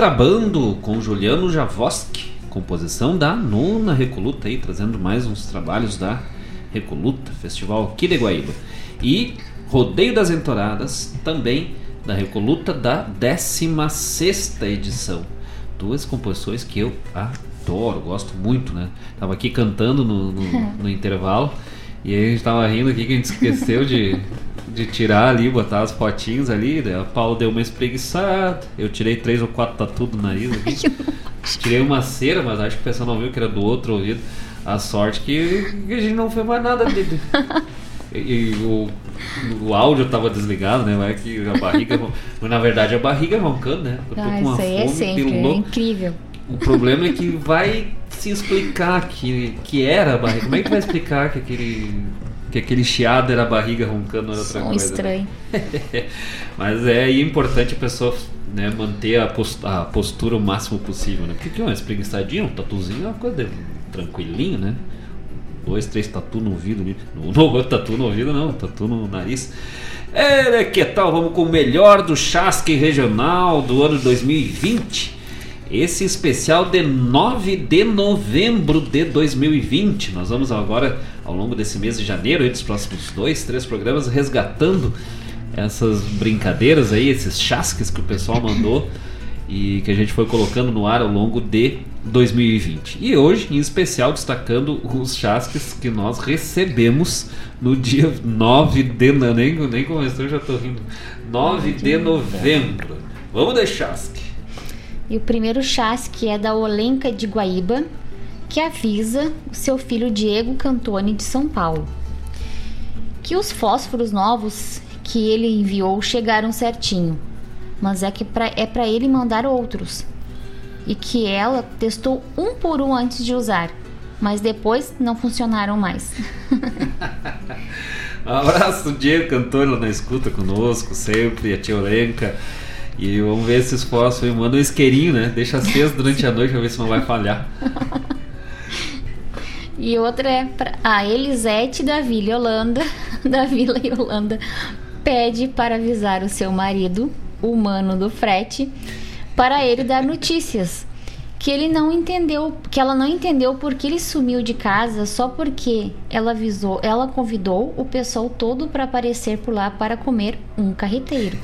Contrabando com Juliano Javoski, composição da nona Recoluta aí, trazendo mais uns trabalhos da Recoluta, festival aqui de Guaíba. E Rodeio das Entoradas, também da Recoluta da 16ª edição. Duas composições que eu adoro, gosto muito, né? Tava aqui cantando no, no, no intervalo e aí a gente tava rindo aqui que a gente esqueceu de, de tirar ali, botar as fotinhos ali. Daí a Paulo deu uma espreguiçada. Eu tirei três ou quatro tatu do nariz aqui. tirei uma cera, mas acho que o pessoal não viu que era do outro ouvido. A sorte que, que a gente não fez mais nada dele. E, e o, o áudio tava desligado, né? Vai que a barriga. Mas na verdade a barriga roncando, né? Eu tô Ah, com uma isso aí é fome sempre, é incrível. O problema é que vai se explicar que, que era a barriga. Como é que vai explicar que aquele, que aquele chiado era a barriga roncando era outra Som coisa? estranho. Mas é é importante a pessoa né, manter a pos- a postura o máximo possível, né? Porque que uma espreguiçadinha, um tatuzinho é uma coisa tranquilinho, né? Dois, três tatu no ouvido. né? No, no, tatu no ouvido não, tatu no nariz. É, que tal? Vamos com o melhor do Chasque Regional do ano 2020. Esse especial de 9 de novembro de 2020. Nós vamos agora, ao longo desse mês de janeiro, e dos próximos dois, três programas, resgatando essas brincadeiras aí, esses chasques que o pessoal mandou e que a gente foi colocando no ar ao longo de 2020. E hoje, em especial, destacando os chasques que nós recebemos no dia 9 de novembro. Nem, nem começou, já tô rindo. 9 de novembro. Vamos de chasque. E o primeiro chasque é da Olenca de Guaíba, que avisa o seu filho Diego Cantoni de São Paulo que os fósforos novos que ele enviou chegaram certinho, mas é que pra, é para ele mandar outros. E que ela testou um por um antes de usar, mas depois não funcionaram mais. Um abraço, Diego Cantor lá na escuta conosco, sempre, a tia Olenka. E vamos ver esses fósforos. Manda um isqueirinho, né? Deixa aceso durante a noite pra ver se não vai falhar. E outra é para a Elisete da Vila Holanda, da Vila Holanda, pede para avisar o seu marido, o mano do frete, para ele dar notícias. Que ele não entendeu, que ela não entendeu porque ele sumiu de casa só porque ela avisou, ela convidou o pessoal todo para aparecer por lá para comer um carreteiro.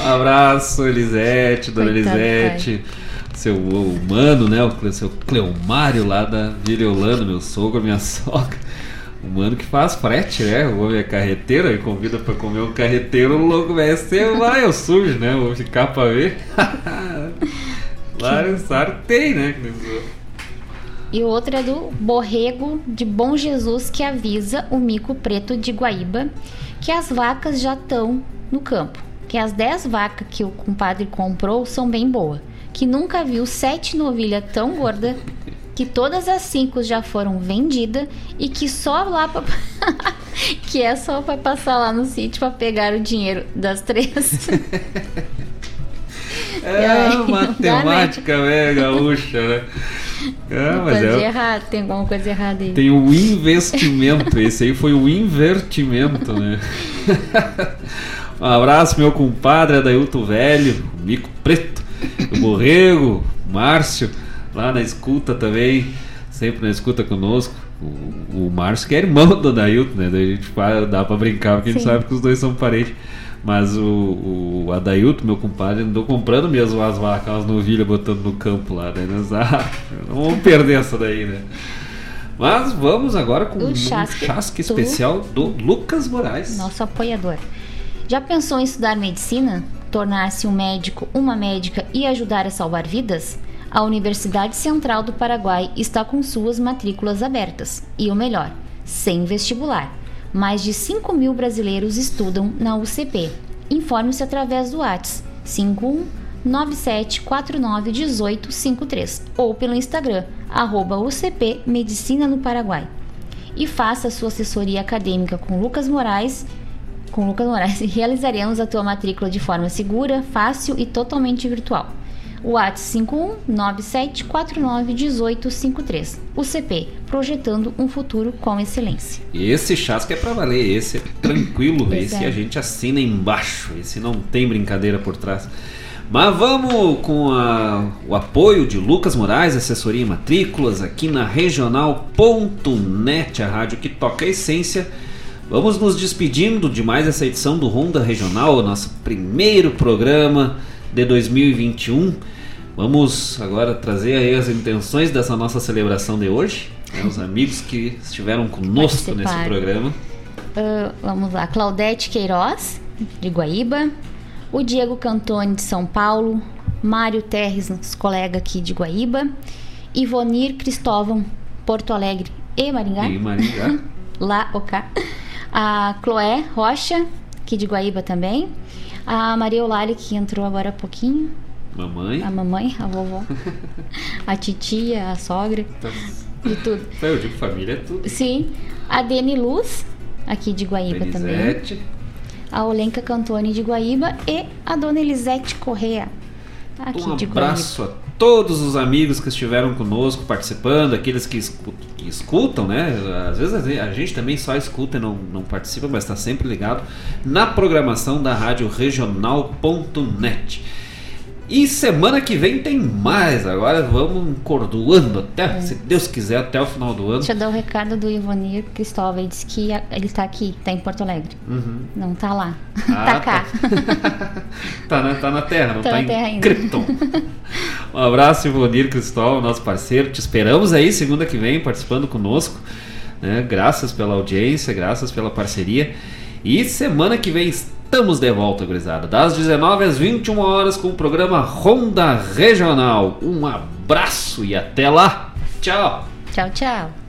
Um abraço, Elisete, dona Coitado, Elisete. Seu humano, né? O seu Cleomário lá da Vila Holanda, meu sogro, minha sogra. O mano que faz frete, né? O homem é carreteiro, e convida pra comer um carreteiro, o louco vai ser, vai, eu sujo, né? Vou ficar pra ver. Claro, tem, né? E o outro é do Borrego de Bom Jesus que avisa o mico preto de Guaíba que as vacas já estão no campo. Que as 10 vacas que o compadre comprou são bem boas. Que nunca viu sete novilhas tão gorda. Que todas as cinco já foram vendidas e que só lá pra... que é só vai passar lá no sítio para pegar o dinheiro das três. É dá, né? matemática, né, gaúcha, né? É, mas coisa é, errada, tem alguma coisa errada aí. Tem o investimento, esse aí foi o invertimento, né? um abraço, meu compadre Adailto Velho, Mico Preto, o Borrego, o Márcio, lá na escuta também, sempre na escuta conosco. O, o Márcio que é irmão do Adailto, né? Daí a gente fala, dá pra brincar, porque a gente Sim. sabe que os dois são parentes. Mas o, o Adailto, meu compadre, andou comprando mesmo as vacas, as novilhas, botando no campo lá, né? Nós, ah, não vamos perder essa daí, né? Mas vamos agora com O um chasque chasque do- especial do Lucas Moraes. Nosso apoiador. Já pensou em estudar medicina? Tornar-se um médico, uma médica e ajudar a salvar vidas? A Universidade Central do Paraguai está com suas matrículas abertas. E o melhor, sem vestibular. Mais de 5 mil brasileiros estudam na UCP. Informe-se através do WhatsApp 51 9749 1853 ou pelo Instagram, arroba UCP Medicina no Paraguai. E faça sua assessoria acadêmica com Lucas Moraes. Com Lucas Moraes, realizaremos a tua matrícula de forma segura, fácil e totalmente virtual. O WhatsApp 5197491853. UCP, projetando um futuro com excelência. E esse chasque é pra valer, esse é tranquilo, esse é. a gente assina embaixo, esse não tem brincadeira por trás. Mas vamos com a- o apoio de Lucas Moraes, assessoria em matrículas, aqui na regional.net, a rádio que toca a essência. Vamos nos despedindo de mais essa edição do Ronda Regional, nosso primeiro programa de 2021. Vamos agora trazer aí as intenções dessa nossa celebração de hoje. Né, os amigos que estiveram conosco nesse programa. Uh, vamos lá, Claudete Queiroz, de Guaíba, o Diego Cantoni, de São Paulo, Mário Terres, nosso colega aqui de Guaíba, Ivonir Cristóvão, Porto Alegre e Maringá. E Maringá. Lá, ok. A Chloé Rocha, aqui de Guaíba também. A Maria Olari, que entrou agora há pouquinho. Mamãe. A mamãe, a vovó. a titia, a sogra. E tudo. Eu digo família é tudo. Sim. A Deni Luz, aqui de Guaíba Denizete. também. A Olenka Cantoni de Guaíba e a Dona Elisete Correa, aqui Um de Guaíba. abraço a todos os amigos que estiveram conosco participando, aqueles que que escutam, né? Às vezes a gente- a gente também só escuta e não, não participa, mas está sempre ligado na programação da Rádio Regional.net. E semana que vem tem mais. Agora vamos encordoando até, se Deus quiser, até o final do ano. Deixa eu dar o recado do Ivonir Cristóvão. Ele disse que ele está aqui, está em Porto Alegre. Uhum. Não tá lá. Ah, tá cá. Tá na, tá na Terra, não Tá tá, na em Terra ainda. Krypton. Um abraço, Ivonir Cristóvão, nosso parceiro. Te esperamos aí segunda que vem participando conosco. né? Graças pela audiência, graças pela parceria. E semana que vem estamos de volta, gurizada. Das 19 às 21 horas com o programa Ronda Regional. Um abraço e até lá. Tchau. Tchau, tchau.